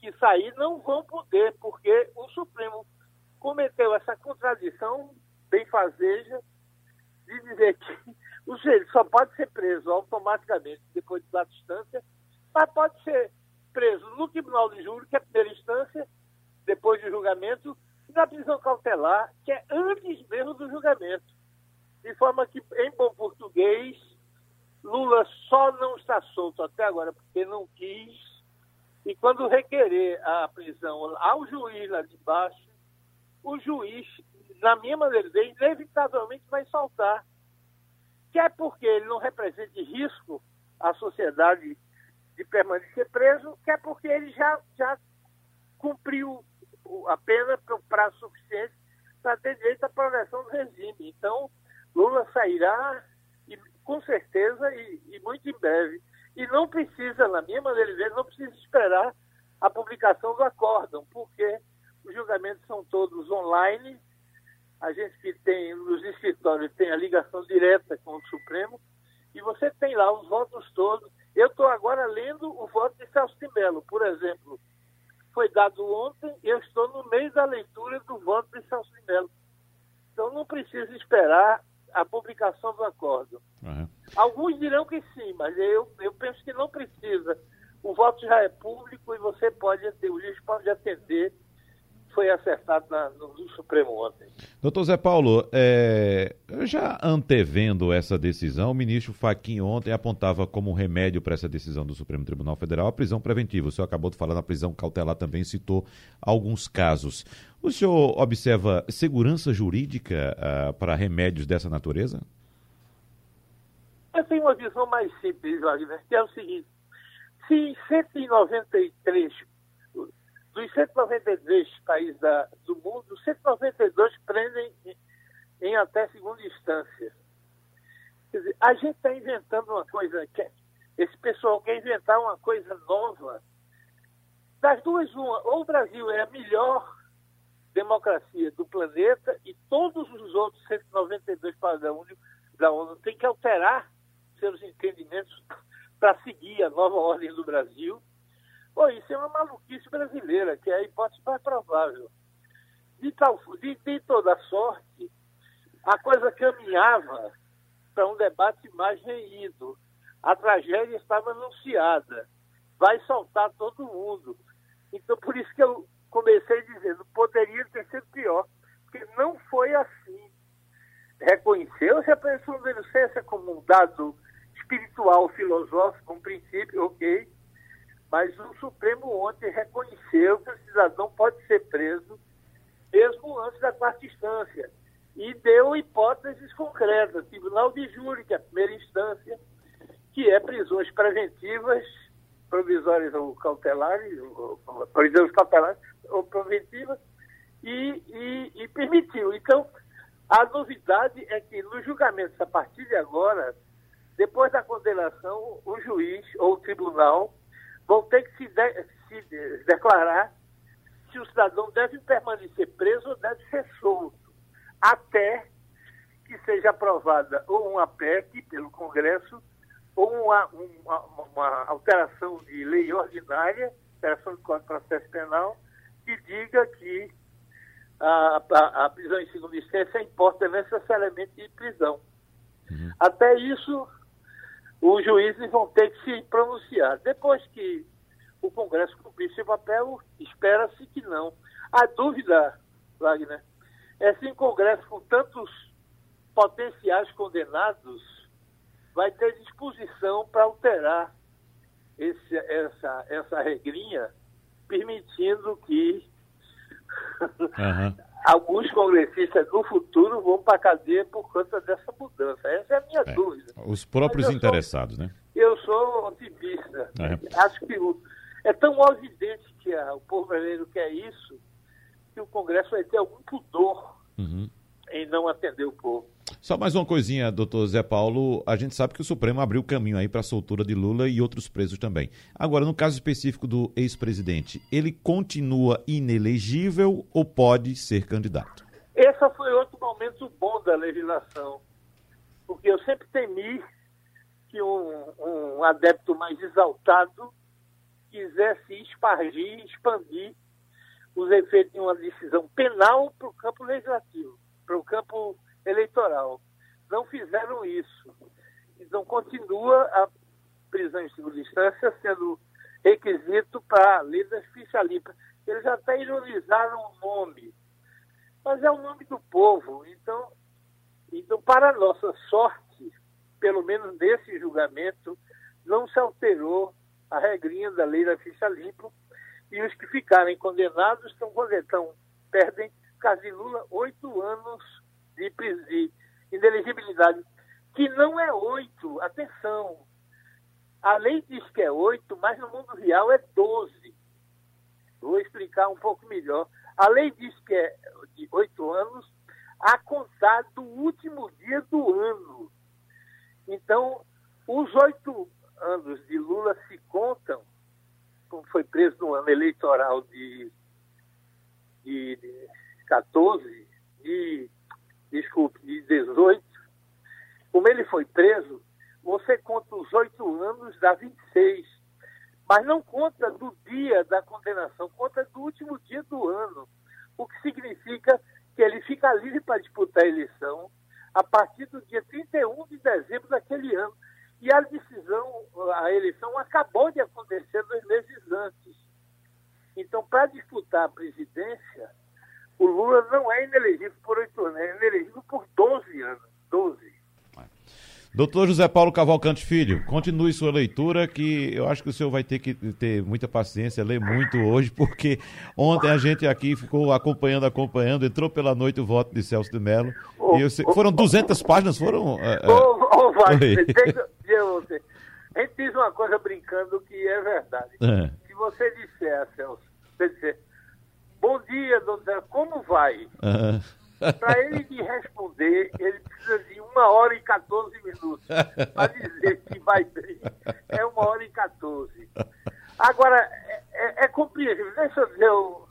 que sair? Não vão poder, porque o Supremo cometeu essa contradição benfazeja de dizer que o sujeito só pode ser preso automaticamente depois de da distância, mas pode ser preso no tribunal de júri, que é a primeira instância, depois do julgamento, e na prisão cautelar, que é antes mesmo do julgamento. De forma que, em bom português, Lula só não está solto até agora porque não quis, e quando requerer a prisão ao juiz lá de baixo, o juiz, na minha maneira de ver, inevitavelmente vai soltar. Quer porque ele não represente risco à sociedade de permanecer preso, quer porque ele já, já cumpriu a pena pelo prazo suficiente para ter direito à progressão do regime. Então, Lula sairá e, com certeza e, e, muito em breve. E não precisa, na minha maneira de ver, não precisa esperar a publicação do acórdão, porque os julgamentos são todos online. A gente que tem nos escritórios tem a ligação direta com o Supremo e você tem lá os votos todos. Eu estou agora lendo o voto de Celso de Mello, por exemplo foi dado ontem e eu estou no meio da leitura do voto de Celso de Mello. Então não precisa esperar a publicação do acordo. Uhum. Alguns dirão que sim, mas eu, eu penso que não precisa. O voto já é público e você pode, o juiz pode atender foi acertado na, no, no, Supremo ontem. Doutor Zé Paulo, é, já antevendo essa decisão, o ministro Faquim ontem apontava como remédio para essa decisão do Supremo Tribunal Federal a prisão preventiva. O senhor acabou de falar na prisão cautelar, também citou alguns casos. O senhor observa segurança jurídica uh, para remédios dessa natureza? Eu tenho uma visão mais simples, Wagner, que é o seguinte: se em 193 dos 193 países da, do mundo, 192 prendem em, em até segunda instância. Quer dizer, a gente está inventando uma coisa, que esse pessoal quer inventar uma coisa nova. Das duas, uma, ou o Brasil é a melhor democracia do planeta e todos os outros 192 países da ONU têm que alterar seus entendimentos <laughs> para seguir a nova ordem do Brasil Pô, isso é uma maluquice brasileira, que é a hipótese mais provável. De, tal, de, de toda sorte, a coisa caminhava para um debate mais reído. A tragédia estava anunciada. Vai soltar todo mundo. Então, por isso que eu comecei dizendo, poderia ter sido pior, porque não foi assim. Reconheceu-se a presunção de inocência como um dado espiritual, filosófico, um princípio, ok, mas o Supremo ontem reconheceu que o cidadão pode ser preso mesmo antes da quarta instância e deu hipóteses concretas. Tribunal de Júri, que é a primeira instância, que é prisões preventivas, provisórias ou cautelares, ou, prisões cautelares ou preventivas, e, e, e permitiu. Então, a novidade é que nos julgamentos a partir de agora, depois da condenação, o juiz ou o tribunal vão ter que se, de, se declarar se o cidadão deve permanecer preso ou deve ser solto, até que seja aprovada ou uma PEC pelo Congresso ou uma, uma, uma alteração de lei ordinária, alteração do Código de Processo Penal, que diga que a, a, a prisão em segunda instância importa necessariamente de prisão. Uhum. Até isso, os juízes vão ter que se pronunciar. Depois que o Congresso cumprir seu papel, espera-se que não. A dúvida, Wagner, é se o Congresso, com tantos potenciais condenados, vai ter disposição para alterar esse, essa, essa regrinha, permitindo que uhum. <laughs> alguns congressistas no futuro vão para a cadeia por conta dessa mudança. Essa é a minha é, dúvida. Os próprios interessados, sou, né? Eu sou otimista. É. Acho que o, é tão evidente que a, o povo brasileiro quer isso, que o Congresso vai ter algum pudor uhum. em não atender o povo. Só mais uma coisinha, doutor Zé Paulo. A gente sabe que o Supremo abriu caminho aí para a soltura de Lula e outros presos também. Agora, no caso específico do ex-presidente, ele continua inelegível ou pode ser candidato? Esse foi outro momento bom da legislação. Porque eu sempre temi que um, um adepto mais exaltado quisesse espargir, expandir os efeitos de uma decisão penal para o campo legislativo, para o campo eleitoral. Não fizeram isso. Então, continua a prisão em segunda instância sendo requisito para a lei das fichas limpas. Eles até ironizaram o nome, mas é o nome do povo. Então, então para nossa sorte, pelo menos nesse julgamento, não se alterou a regrinha da lei da ficha limpa e os que ficarem condenados estão, estão perdem, caso de Lula, oito anos de, de inelegibilidade, que não é oito, atenção. A lei diz que é oito, mas no mundo real é doze. Vou explicar um pouco melhor. A lei diz que é de oito anos a contar do último dia do ano. Então, os oito anos de Lula se contam, como foi preso no ano eleitoral de, de, de 14, de desculpe, de 18, como ele foi preso, você conta os oito anos, dá 26. Mas não conta do dia da condenação, conta do último dia do ano. O que significa que ele fica livre para disputar a eleição a partir do dia 31 de dezembro daquele ano. E a decisão, a eleição acabou de acontecer dois meses antes. Então, para disputar a presidência, o Lula não é inelegível por oito anos, é inelegível por 12 anos. 12. Doutor José Paulo Cavalcante Filho, continue sua leitura, que eu acho que o senhor vai ter que ter muita paciência, ler muito hoje, porque ontem a gente aqui ficou acompanhando, acompanhando, entrou pela noite o voto de Celso de Mello. Oh, e sei, oh, foram 200 oh, páginas, foram. Ô, é, oh, oh, a gente diz uma coisa brincando que é verdade. É. Se você disser, Celso, você disser, Bom dia, doutor. Como vai? Uhum. Para ele me responder, ele precisa de uma hora e 14 minutos. Para dizer que vai bem, é uma hora e 14. Agora, é, é, é compreensível. Deixa eu dizer o,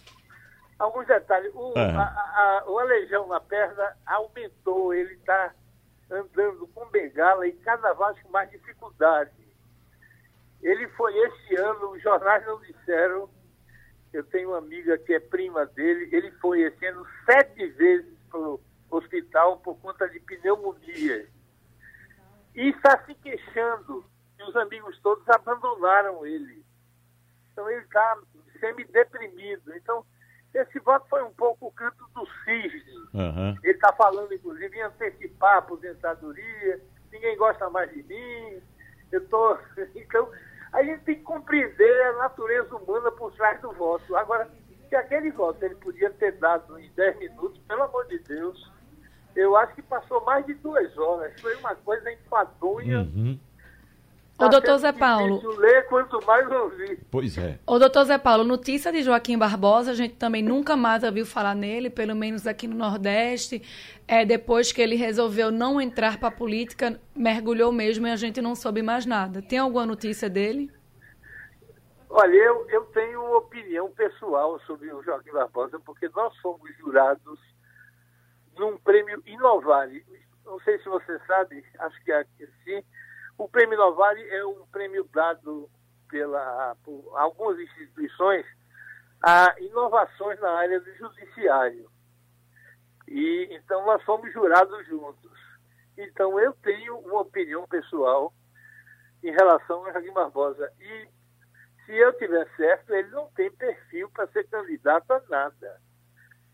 alguns detalhes. O, uhum. a, a, o aleijão na perna aumentou. Ele está andando com bengala e cada vez com mais dificuldade. Ele foi esse ano, os jornais não disseram, eu tenho uma amiga que é prima dele, ele foi esse ano sete vezes para o hospital por conta de pneumonia. E está se queixando que os amigos todos abandonaram ele. Então ele está semi-deprimido. Então, esse voto foi um pouco o canto do cisne. Uhum. Ele está falando, inclusive, em antecipar a aposentadoria, ninguém gosta mais de mim. Eu tô. <laughs> Então, a gente tem que compreender a natureza humana por trás do voto. Agora, se aquele voto ele podia ter dado em 10 minutos, pelo amor de Deus, eu acho que passou mais de duas horas. Foi uma coisa enfadonha. Uhum. Tá o doutor Zé Paulo. ler quanto mais ouvir. Pois é. O doutor Zé Paulo, notícia de Joaquim Barbosa, a gente também nunca mais ouviu falar nele, pelo menos aqui no Nordeste. É, depois que ele resolveu não entrar para a política, mergulhou mesmo e a gente não soube mais nada. Tem alguma notícia dele? Olha, eu, eu tenho uma opinião pessoal sobre o Joaquim Barbosa, porque nós fomos jurados num prêmio Inovare. Não sei se você sabe, acho que aqui sim. O prêmio Inovare é um prêmio dado pela, por algumas instituições a inovações na área do judiciário. E então nós fomos jurados juntos. Então eu tenho uma opinião pessoal em relação a Joaquim Barbosa. E se eu tiver certo, ele não tem perfil para ser candidato a nada.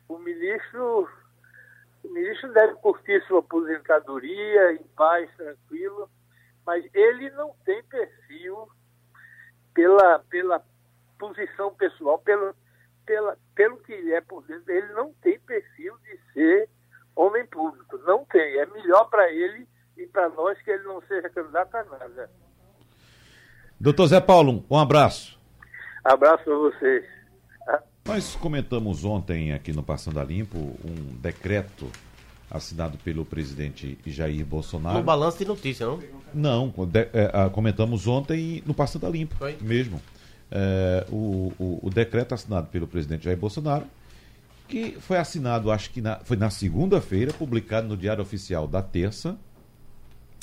O ministro, o ministro deve curtir sua aposentadoria em paz, tranquilo, mas ele não tem perfil pela, pela posição pessoal, pelo, pela, pelo que ele é por dentro, ele não tem perfil de ser homem público. Não tem. É melhor para ele e para nós que ele não seja candidato a nada. Doutor Zé Paulo, um abraço. Abraço para vocês. Nós comentamos ontem aqui no Passando a Limpo um decreto assinado pelo presidente Jair Bolsonaro. No balanço de notícia, não? Não, é, comentamos ontem no Passando a Limpo Foi? mesmo. É, o, o, o, decreto assinado pelo presidente Jair Bolsonaro, que foi assinado, acho que na, foi na segunda-feira, publicado no Diário Oficial da terça.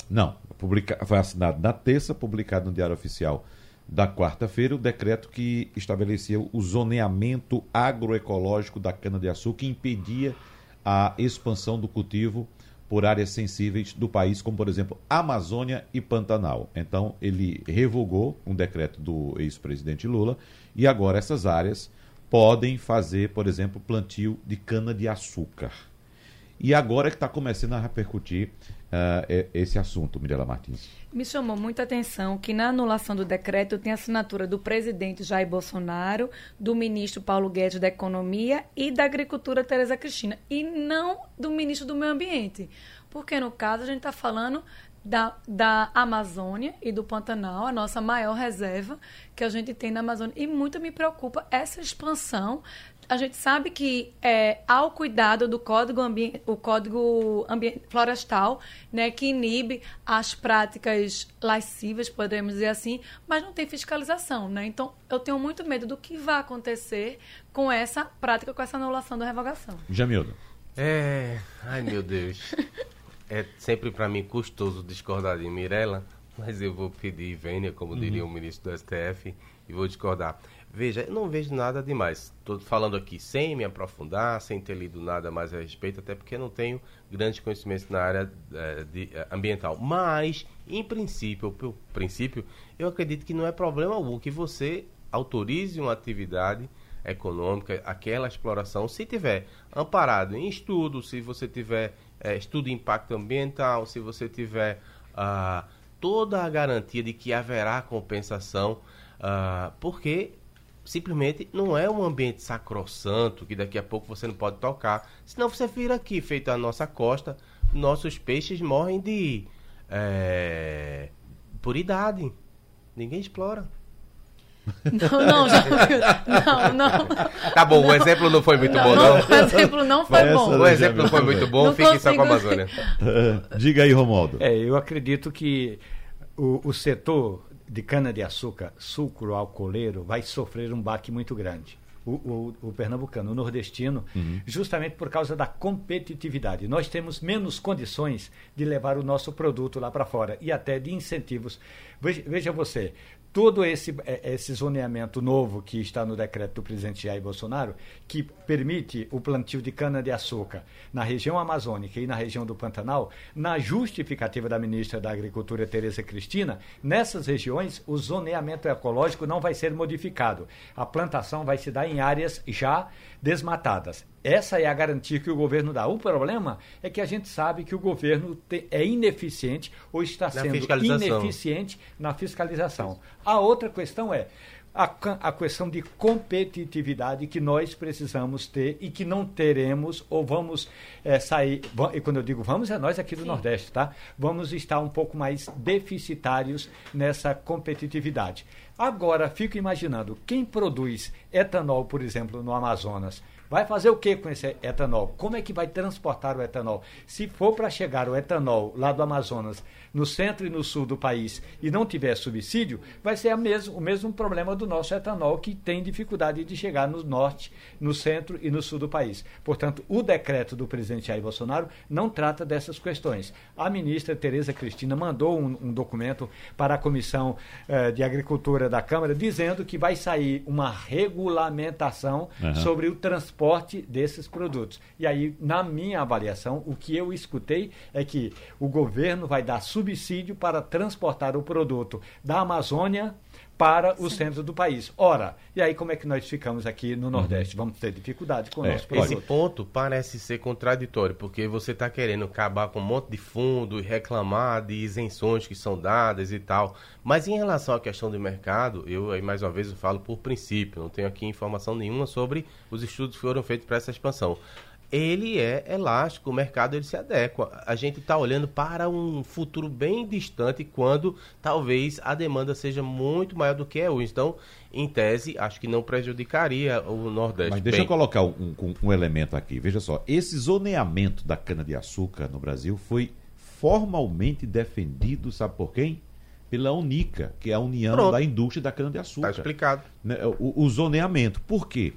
Não, publica, foi assinado na terça, publicado no Diário Oficial da quarta-feira, o decreto que estabelecia o zoneamento agroecológico da cana-de-açúcar, que impedia a expansão do cultivo por áreas sensíveis do país, como por exemplo Amazônia e Pantanal. Então ele revogou um decreto do ex-presidente Lula e agora essas áreas podem fazer, por exemplo, plantio de cana-de-açúcar. E agora que está começando a repercutir uh, esse assunto, Mirela Martins. Me chamou muita atenção que na anulação do decreto tem assinatura do presidente Jair Bolsonaro, do ministro Paulo Guedes da Economia e da Agricultura Tereza Cristina, e não do ministro do Meio Ambiente. Porque, no caso, a gente está falando da, da Amazônia e do Pantanal, a nossa maior reserva que a gente tem na Amazônia. E muito me preocupa essa expansão a gente sabe que é, há o cuidado do código, ambi o código florestal, né, que inibe as práticas lascivas, podemos dizer assim, mas não tem fiscalização, né? Então, eu tenho muito medo do que vai acontecer com essa prática, com essa anulação da revogação. Jamildo. É, ai meu Deus. é sempre para mim custoso discordar de Mirella, mas eu vou pedir vênia, como uhum. diria o ministro do STF, e vou discordar. Veja, eu não vejo nada demais. Estou falando aqui sem me aprofundar, sem ter lido nada mais a respeito, até porque não tenho grandes conhecimentos na área é, de, é, ambiental. Mas, em princípio, por princípio, eu acredito que não é problema algum que você autorize uma atividade econômica, aquela exploração, se tiver amparado em estudo, se você tiver é, estudo de impacto ambiental, se você tiver ah, toda a garantia de que haverá compensação, ah, porque simplesmente não é um ambiente sacrossanto que daqui a pouco você não pode tocar. Senão você vira aqui, feito a nossa costa, nossos peixes morrem de é, por idade. Ninguém explora. Não, não, já, não, não. Tá bom, não, o exemplo não foi muito não, bom, não. O exemplo não foi bom. O exemplo não foi muito bom, não fique consigo... só com a Amazônia. <laughs> diga aí, Romualdo. É, eu acredito que o, o setor de cana-de-açúcar sucro-alcooleiro vai sofrer um baque muito grande. O, o, o, pernambucano, o nordestino, uhum. justamente por causa da competitividade. Nós temos menos condições de levar o nosso produto lá para fora e até de incentivos. Veja, veja você, todo esse, é, esse zoneamento novo que está no decreto do presidente Jair Bolsonaro, que permite o plantio de cana-de-açúcar na região amazônica e na região do Pantanal, na justificativa da ministra da Agricultura, Tereza Cristina, nessas regiões o zoneamento ecológico não vai ser modificado. A plantação vai se dar em áreas já desmatadas. Essa é a garantia que o governo dá. O problema é que a gente sabe que o governo te, é ineficiente ou está na sendo ineficiente na fiscalização. A outra questão é a, a questão de competitividade que nós precisamos ter e que não teremos ou vamos é, sair. E quando eu digo vamos, é nós aqui do Sim. Nordeste, tá? Vamos estar um pouco mais deficitários nessa competitividade. Agora, fico imaginando, quem produz etanol, por exemplo, no Amazonas, Vai fazer o que com esse etanol? Como é que vai transportar o etanol? Se for para chegar o etanol lá do Amazonas, no centro e no sul do país, e não tiver subsídio, vai ser mesmo, o mesmo problema do nosso etanol, que tem dificuldade de chegar no norte, no centro e no sul do país. Portanto, o decreto do presidente Jair Bolsonaro não trata dessas questões. A ministra Tereza Cristina mandou um, um documento para a Comissão eh, de Agricultura da Câmara dizendo que vai sair uma regulamentação uhum. sobre o transporte transporte desses produtos. E aí, na minha avaliação, o que eu escutei é que o governo vai dar subsídio para transportar o produto da Amazônia para o Sim. centro do país. Ora, e aí como é que nós ficamos aqui no Nordeste? Uhum. Vamos ter dificuldade com o é, nosso produto. Esse ponto parece ser contraditório, porque você está querendo acabar com um monte de fundo e reclamar de isenções que são dadas e tal. Mas em relação à questão do mercado, eu aí mais uma vez eu falo por princípio, não tenho aqui informação nenhuma sobre os estudos que foram feitos para essa expansão ele é elástico, o mercado ele se adequa. A gente está olhando para um futuro bem distante quando talvez a demanda seja muito maior do que é hoje. Então, em tese, acho que não prejudicaria o Nordeste. Mas deixa bem. eu colocar um, um, um elemento aqui. Veja só, esse zoneamento da cana-de-açúcar no Brasil foi formalmente defendido, sabe por quem? Pela UNICA, que é a União Pronto. da Indústria da Cana-de-Açúcar. Está explicado. Né, o, o zoneamento. Por quê?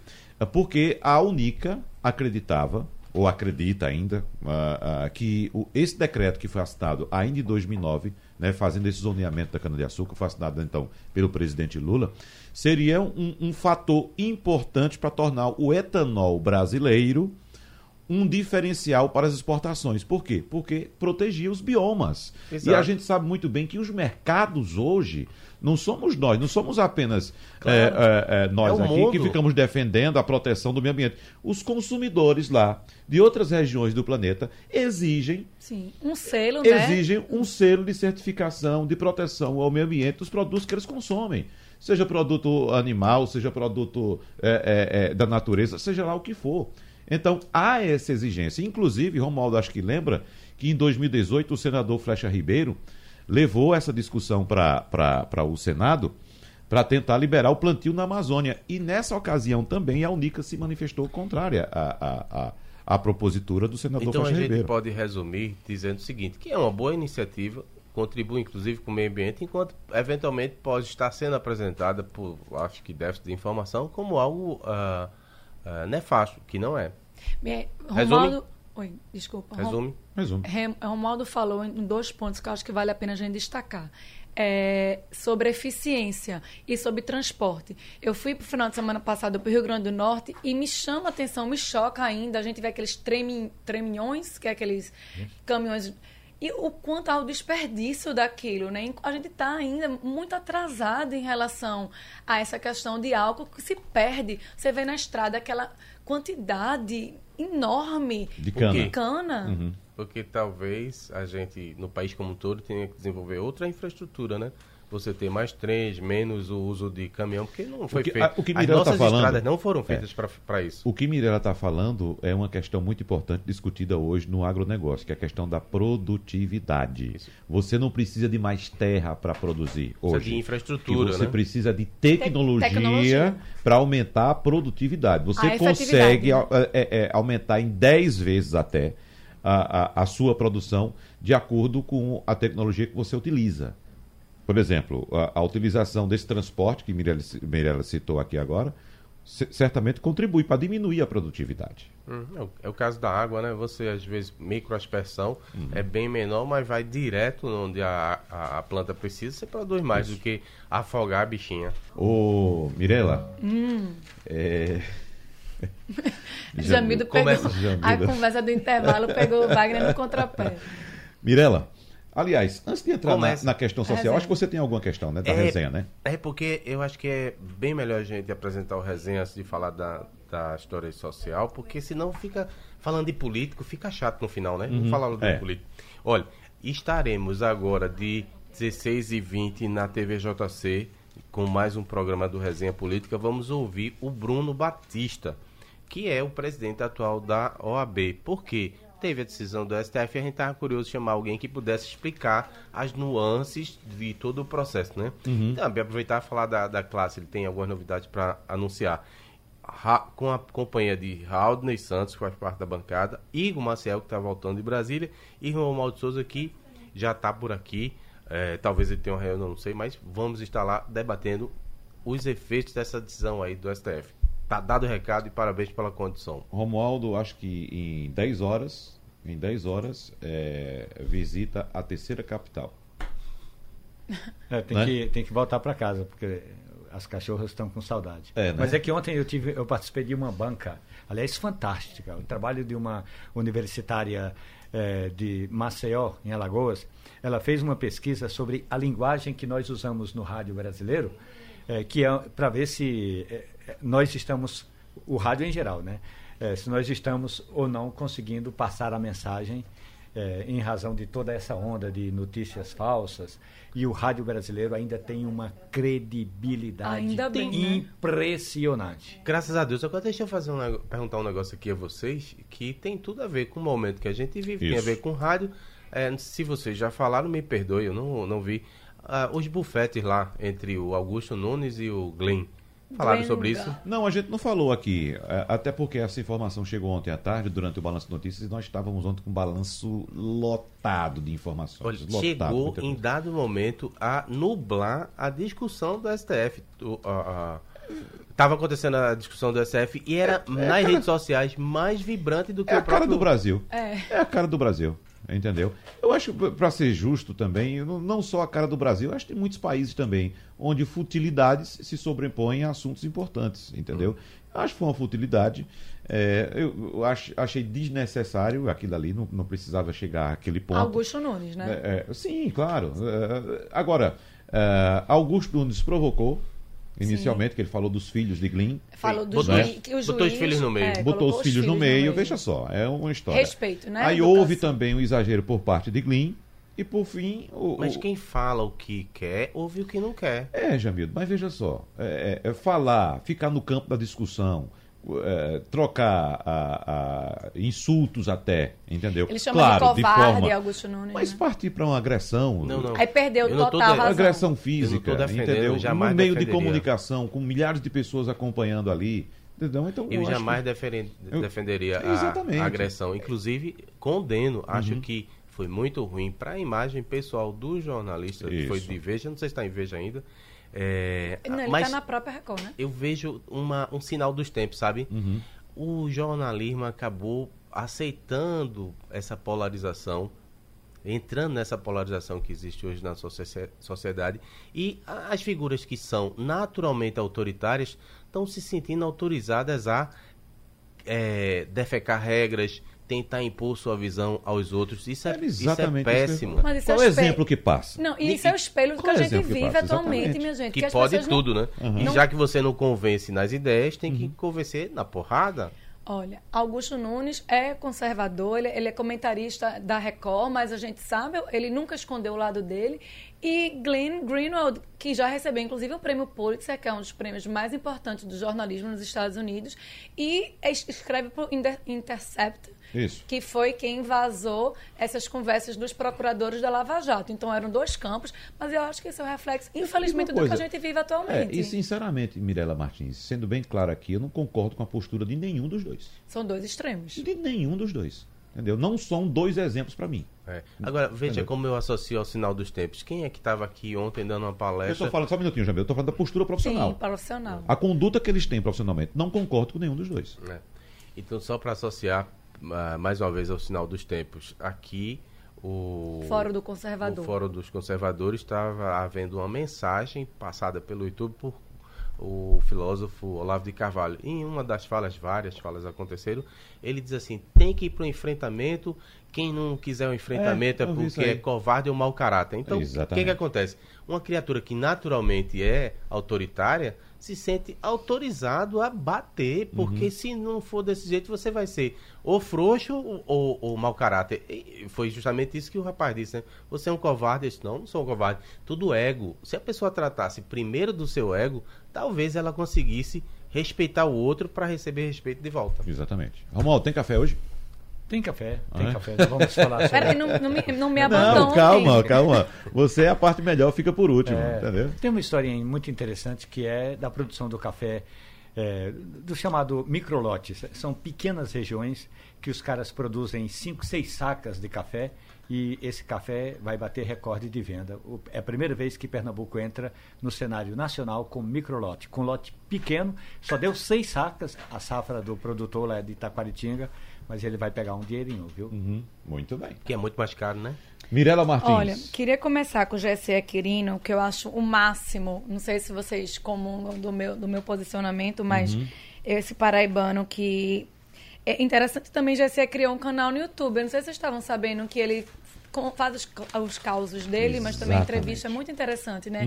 Porque a UNICA acreditava, ou acredita ainda, uh, uh, que o, esse decreto que foi assinado ainda em 2009, né, fazendo esse zoneamento da cana-de-açúcar, foi assinado então pelo presidente Lula, seria um, um fator importante para tornar o etanol brasileiro um diferencial para as exportações. Por quê? Porque protegia os biomas. Exato. E a gente sabe muito bem que os mercados hoje não somos nós, não somos apenas claro. é, é, é, nós aqui mundo. que ficamos defendendo a proteção do meio ambiente. Os consumidores lá de outras regiões do planeta exigem Sim, um selo, né? exigem um selo de certificação de proteção ao meio ambiente dos produtos que eles consomem seja produto animal, seja produto é, é, é, da natureza, seja lá o que for. Então, há essa exigência. Inclusive, Romualdo acho que lembra que em 2018 o senador Flecha Ribeiro levou essa discussão para o Senado para tentar liberar o plantio na Amazônia. E nessa ocasião também a Unica se manifestou contrária à, à, à, à propositura do senador Então Flecha a gente Ribeiro. pode resumir dizendo o seguinte, que é uma boa iniciativa, contribui inclusive com o meio ambiente, enquanto eventualmente pode estar sendo apresentada por, acho que déficit de informação, como algo uh, uh, nefasto, que não é. Bem, Romualdo, Oi, desculpa. Resume. Resume. Romualdo falou em dois pontos que eu acho que vale a pena a gente destacar. É, sobre eficiência e sobre transporte. Eu fui para o final de semana passado para o Rio Grande do Norte e me chama a atenção, me choca ainda a gente vê aqueles tremi, treminhões, que é aqueles caminhões e o quanto há o desperdício daquilo, né? A gente está ainda muito atrasado em relação a essa questão de álcool que se perde. Você vê na estrada aquela quantidade enorme de cana. De cana. Uhum. Porque talvez a gente, no país como um todo, tenha que desenvolver outra infraestrutura, né? Você ter mais trens, menos o uso de caminhão, porque não foi o que, feito. A, o que Mirella está falando, estradas não foram feitas é, para isso. O que Mirella está falando é uma questão muito importante discutida hoje no agronegócio, que é a questão da produtividade. Isso. Você não precisa de mais terra para produzir hoje. Precisa de infraestrutura, Você né? precisa de tecnologia, tecnologia. para aumentar a produtividade. Você a consegue né? é, é, aumentar em 10 vezes até a, a, a sua produção de acordo com a tecnologia que você utiliza. Por exemplo, a, a utilização desse transporte que Mirella citou aqui agora, certamente contribui para diminuir a produtividade. Hum, é, o, é, o, caso da água, né? Você, às vezes, microaspersão uhum. é bem menor, mas vai direto onde a, a, a planta precisa, você produz mais Isso. do que afogar a bichinha. Ô, Mirella, hum. é... <laughs> Jamido pegou... A conversa do intervalo pegou o Wagner no contrapé. Mirella, Aliás, antes de entrar na, na, questão social, acho que você tem alguma questão, né? Da é, resenha, né? É porque eu acho que é bem melhor a gente apresentar o resenha antes de falar da, da história social, porque senão fica falando de político, fica chato no final, né? Uhum, Vamos falar do é. político. Olha, estaremos agora de 16 e 20 na TVJC com mais um programa do Resenha Política. Vamos ouvir o Bruno Batista, que é o presidente atual da OAB. Por quê? Teve a decisão do STF e a gente estava curioso de chamar alguém que pudesse explicar as nuances de todo o processo, né? Uhum. Também aproveitar e falar da, da classe, ele tem algumas novidades para anunciar. Ra- com a companhia de Raudney Santos, que faz parte da bancada, Igor Maciel, que está voltando de Brasília, e Romualdo Souza, que já está por aqui. É, talvez ele tenha uma reunião, não sei, mas vamos estar lá debatendo os efeitos dessa decisão aí do STF. Tá dado o recado e parabéns pela condição. Romualdo, acho que em 10 horas, em 10 horas, é, visita a terceira capital. É, tem, Né? que, tem que voltar para casa, porque as cachorras estão com saudade. É, né? Mas é que ontem eu, tive, eu participei de uma banca, aliás, fantástica, o trabalho de uma universitária eh, de Maceió, em Alagoas. Ela fez uma pesquisa sobre a linguagem que nós usamos no rádio brasileiro, eh, que é para ver se eh, eh, nós estamos, o rádio em geral, né? Eh, se nós estamos ou não conseguindo passar a mensagem eh, em razão de toda essa onda de notícias falsas. E o rádio brasileiro ainda tem uma credibilidade Ainda bem, né? impressionante. Graças a Deus. Agora deixa eu fazer um perguntar um negócio aqui a vocês que tem tudo a ver com o momento que a gente vive, tem a Isso. ver com rádio. É, se vocês já falaram, me perdoe, eu não, não vi. Ah, os bufetes lá entre o Augusto Nunes e o Glenn. Falaram Glenn sobre isso? Não, a gente não falou aqui, é, até porque essa informação chegou ontem à tarde, durante o Balanço de Notícias, e nós estávamos ontem com um balanço lotado de informações. Olha, lotado, chegou em dado momento a nublar a discussão do STF. O- a- a- Tava acontecendo a discussão do STF e era nas redes sociais mais vibrante do que É o a cara próprio do Brasil. É. É a cara do Brasil. Entendeu? Eu acho, para ser justo também, não- só a cara do Brasil, acho que tem muitos países também onde futilidades se sobrepõem a assuntos importantes, entendeu? Eu acho que foi uma futilidade. é, eu eu ach- achei desnecessário aquilo ali, não, não precisava chegar àquele ponto. Augusto Nunes, né? É, é, sim, claro. É, agora, é, Augusto Nunes provocou, inicialmente, que ele falou dos filhos de Glyn, Falou do Botou- juiz, que o botou os filhos no meio. é, botou colocou os filhos no meio, veja só, é uma história. Respeito, né? Aí houve também um exagero por parte de Glyn, e por fim. O, Mas quem fala o que quer, ouve o que não quer. É, Jamildo, mas veja só, é, é- é falar, ficar no campo da discussão, é, trocar a- a- insultos até, entendeu? Ele chama claro, de covarde forma, Augusto Nunes. mas né? partir para uma agressão, Não, não. Aí perdeu Eu não tô total de- razão. agressão física, Eu entendeu? eu jamais no meio de comunicação, com milhares de pessoas acompanhando ali, entendeu? Então, Eu acho jamais que- Eu- defenderia Exatamente. a agressão. Inclusive, condeno. Uhum. Acho que foi muito ruim para a imagem pessoal do jornalista, que foi Isso. de Veja. Não sei se está em Veja ainda. É, Não, ele mas tá na própria Record, né? eu vejo uma, um sinal dos tempos, sabe? Uhum. O jornalismo acabou aceitando essa polarização, entrando nessa polarização que existe hoje na socie- sociedade, e as figuras que são naturalmente autoritárias estão se sentindo autorizadas a é, defecar regras, tentar impor sua visão aos outros. Isso é, é exatamente isso que ia péssimo. Mas isso é Qual o o espelho. exemplo que passa? Não, e isso é o espelho do que a é gente que vive passa? atualmente, Exatamente. minha gente. Que as pode pessoas não- tudo, né? E Não- já que você não convence nas ideias, tem Uhum. que convencer na porrada. Olha, Augusto Nunes é conservador, ele, ele é comentarista da Record, mas a gente sabe, ele nunca escondeu o lado dele. E Glenn Greenwald, que já recebeu inclusive o prêmio Pulitzer, que é um dos prêmios mais importantes do jornalismo nos Estados Unidos, e es- escreve para o Intercept, Isso. que foi quem vazou essas conversas dos procuradores da Lava Jato. Então eram dois campos, mas eu acho que isso é um reflexo, infelizmente, do que a gente vive É, atualmente. e sinceramente, Mirela Martins, sendo bem claro aqui, eu não concordo com a postura de nenhum dos dois. São dois extremos. De nenhum dos dois. Entendeu? Não são dois exemplos para mim. É. Agora, veja Entendeu? como eu associo ao sinal dos tempos. Quem é que estava aqui ontem dando uma Eu palestra? estou falando, só um minutinho, Jamil, eu estou falando da postura profissional. Sim, profissional. A conduta que eles têm profissionalmente. Não concordo com nenhum dos dois. né? Então, só para associar mais uma vez ao sinal dos tempos, aqui o Fórum do Conservador. o Fórum dos Conservadores estava havendo uma mensagem passada pelo YouTube por o filósofo Olavo de Carvalho. Em uma das falas, várias falas aconteceram, ele diz assim: tem que ir para o enfrentamento. Quem não quiser o enfrentamento é, É, porque é covarde ou mau caráter. Então, o que, Exatamente. que acontece? Uma criatura que naturalmente é autoritária se sente autorizado a bater, porque se não for desse jeito, você vai ser ou frouxo ou, ou, ou mau caráter. E foi justamente isso que o rapaz disse, né? Você é um covarde? Eu disse, não, não sou um covarde. Tudo ego. Se a pessoa tratasse primeiro do seu ego, talvez ela conseguisse respeitar o outro para receber respeito de volta. Exatamente. Romualdo, tem café hoje? Tem café, tem Ah, café. Vamos falar sobre Peraí, não, não me, não me Não, calma, calma. Você é a parte melhor, fica por último, É, entendeu? Tem uma historinha muito interessante que é da produção do café, é, do chamado microlotes. São pequenas regiões que os caras produzem 5, 6 sacas de café e esse café vai bater recorde de venda. O- é a primeira vez que Pernambuco entra no cenário nacional com microlote. Com lote pequeno, só deu seis sacas, a safra do produtor lá de Itaquaritinga, mas ele vai pegar um dinheirinho, viu? Uhum, muito bem. Que é muito mais caro, né? Mirela Martins. Olha, queria começar com o GSE Quirino, que eu acho o máximo. Não sei se vocês comungam do meu, do meu posicionamento, mas esse paraibano que. É interessante também, GSE criou um canal no YouTube. Eu não sei se vocês estavam sabendo que ele faz os, os causos dele, mas também a Exatamente. entrevista é muito interessante, né?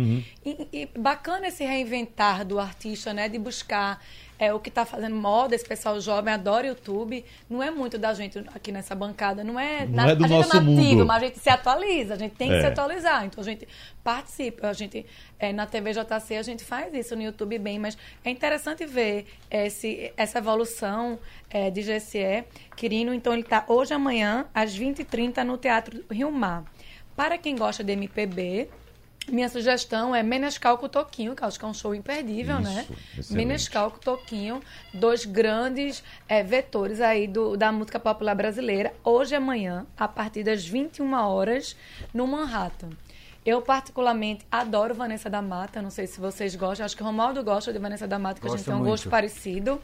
E, e bacana esse reinventar do artista, né? De buscar é, o que está fazendo moda, esse pessoal jovem adora YouTube. Não é muito da gente aqui nessa bancada, não é, Não é do a gente nosso é nativo, mundo. mas a gente se atualiza, a gente tem que É. se atualizar. Então a gente participa, a gente é, na TVJC a gente faz isso no YouTube bem, mas é interessante ver esse, essa evolução é, de GSE. Quirino, então ele está hoje amanhã às 20h30 no Teatro Rio Mar. Para quem gosta de MPB, minha sugestão é Menescal com Toquinho, que eu acho que é um show imperdível, né? Isso, excelente. Menescal com Toquinho, dois grandes é, vetores aí do, da música popular brasileira, hoje e amanhã, a partir das 21 horas, no Manhattan. Eu, particularmente, adoro Vanessa da Mata. Não sei se vocês gostam. Acho que o Romaldo gosta de Vanessa da Mata, que a gente Gosto tem um muito. gosto parecido.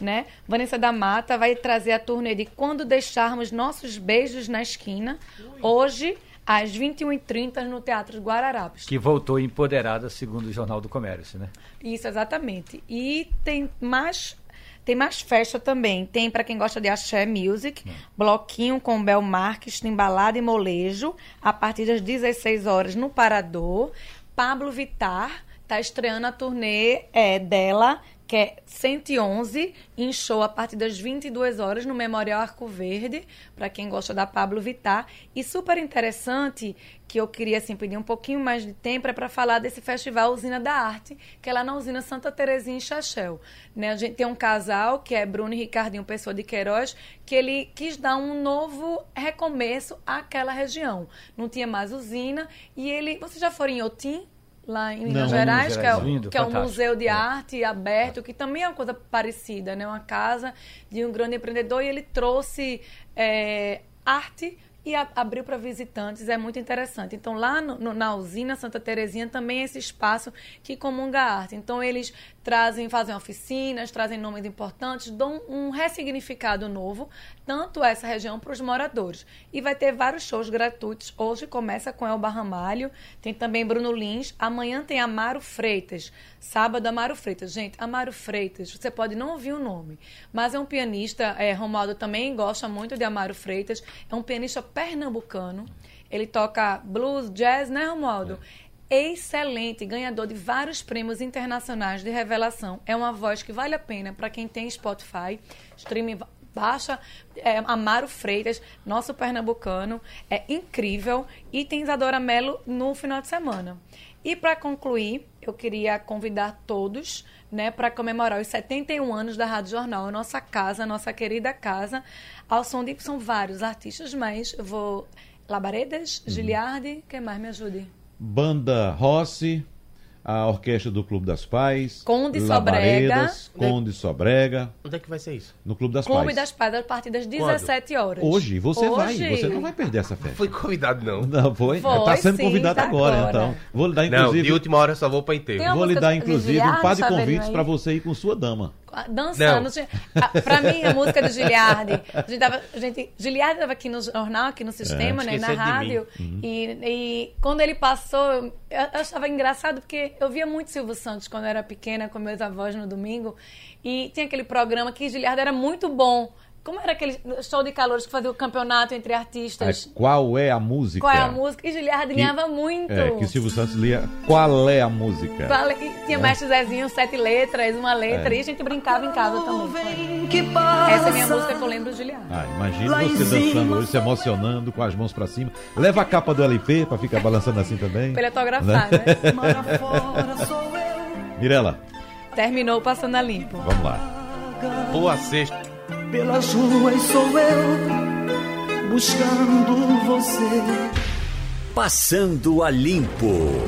Né? Vanessa da Mata vai trazer a turnê de Quando Deixarmos Nossos Beijos na Esquina, hoje, às 21h30, no Teatro Guararapes. Que voltou empoderada, segundo o Jornal do Comércio, né? Isso, exatamente. E tem mais tem mais festa também. Tem para quem gosta de axé music, bloquinho com Bel Marques, tem balada e molejo, a partir das 16 horas no Parador. Pablo Vitar tá estreando a turnê é, dela, que é 111, em show a partir das 22 horas no Memorial Arco Verde, para quem gosta da Pablo Vitar. E super interessante, que eu queria assim, pedir um pouquinho mais de tempo, é para falar desse festival Usina da Arte, que é lá na Usina Santa Terezinha em Chachel. Né? A gente tem um casal, que é Bruno e Ricardinho Pessoa de Queiroz, que ele quis dar um novo recomeço àquela região. Não tinha mais usina, e ele... Vocês já foram em Otim? Lá em Não, Minas Minas Gerais, que é, Lindo, que é um museu de É. arte aberto, que também é uma coisa parecida, né? Uma casa de um grande empreendedor e ele trouxe é, arte e a- abriu para visitantes, é muito interessante. Então, lá no- no- na usina Santa Terezinha também é esse espaço que comunga a arte. Então, eles trazem, fazem oficinas, trazem nomes importantes, dão um ressignificado novo, tanto essa região para os moradores. E vai ter vários shows gratuitos. Hoje começa com Elba Ramalho, tem também Bruno Lins, amanhã tem Amaro Freitas, sábado Amaro Freitas. Gente, Amaro Freitas, você pode não ouvir o nome, mas é um pianista, é, Romualdo também gosta muito de Amaro Freitas, é um pianista pernambucano, ele toca blues, jazz, né, Romualdo? Excelente, ganhador de vários prêmios internacionais de revelação. É uma voz que vale a pena para quem tem Spotify, streaming baixa é, Amaro Freitas, nosso pernambucano, é incrível e tem Isadora Mello no final de semana. E para concluir, eu queria convidar todos, né, para comemorar os 71 anos da Rádio Jornal, a nossa casa, a nossa querida casa, ao som de são vários artistas, mas eu vou Labaredas, Giliardi, quem mais me ajude? Banda Rossi, a Orquestra do Clube das Pais. Conde Labaredas, Sobrega. Conde Sobrega, Onde é que vai ser isso? no Clube das Clube Pais. das Pais, a partir das 17 horas. Hoje, você vai, Hoje. você não vai perder essa festa. Fui convidado, não. Não, foi? Foi, tá sendo sim, convidado tá agora, agora. então. Vou lhe dar, Não, inclusive, de última hora eu só vou. Tem uma vou lhe dar, inclusive, um Giliardi, par de Saberinho convites para você ir com sua dama. Dançando. Não. Pra mim, a música do Giliardi. A gente tava, a gente, Giliardi estava aqui no jornal, aqui no sistema, né, na rádio. E, e quando ele passou, eu, eu achava engraçado, porque eu via muito Silvio Santos quando eu era pequena, com meus avós no domingo. E tinha aquele programa que Giliardi era muito bom. Como era aquele show de calores que fazia o campeonato entre artistas? Aí, qual é a música? Qual é a música? E Giliardi ganhava muito. É, que o Silvio Santos lia Qual é a música? Fala- e Tinha mestre Zezinho, sete letras, uma letra, e a gente brincava em casa também. Essa é a minha música que eu lembro do Giliardi. Ah, imagina você dançando hoje, se emocionando, com as mãos pra cima. Leva a capa do LP pra ficar balançando assim também. Pra ele autografar, né? Mirela, Terminou passando a limpo. vamos lá. Boa sexta. Pelas ruas sou eu buscando você. Passando a Limpo.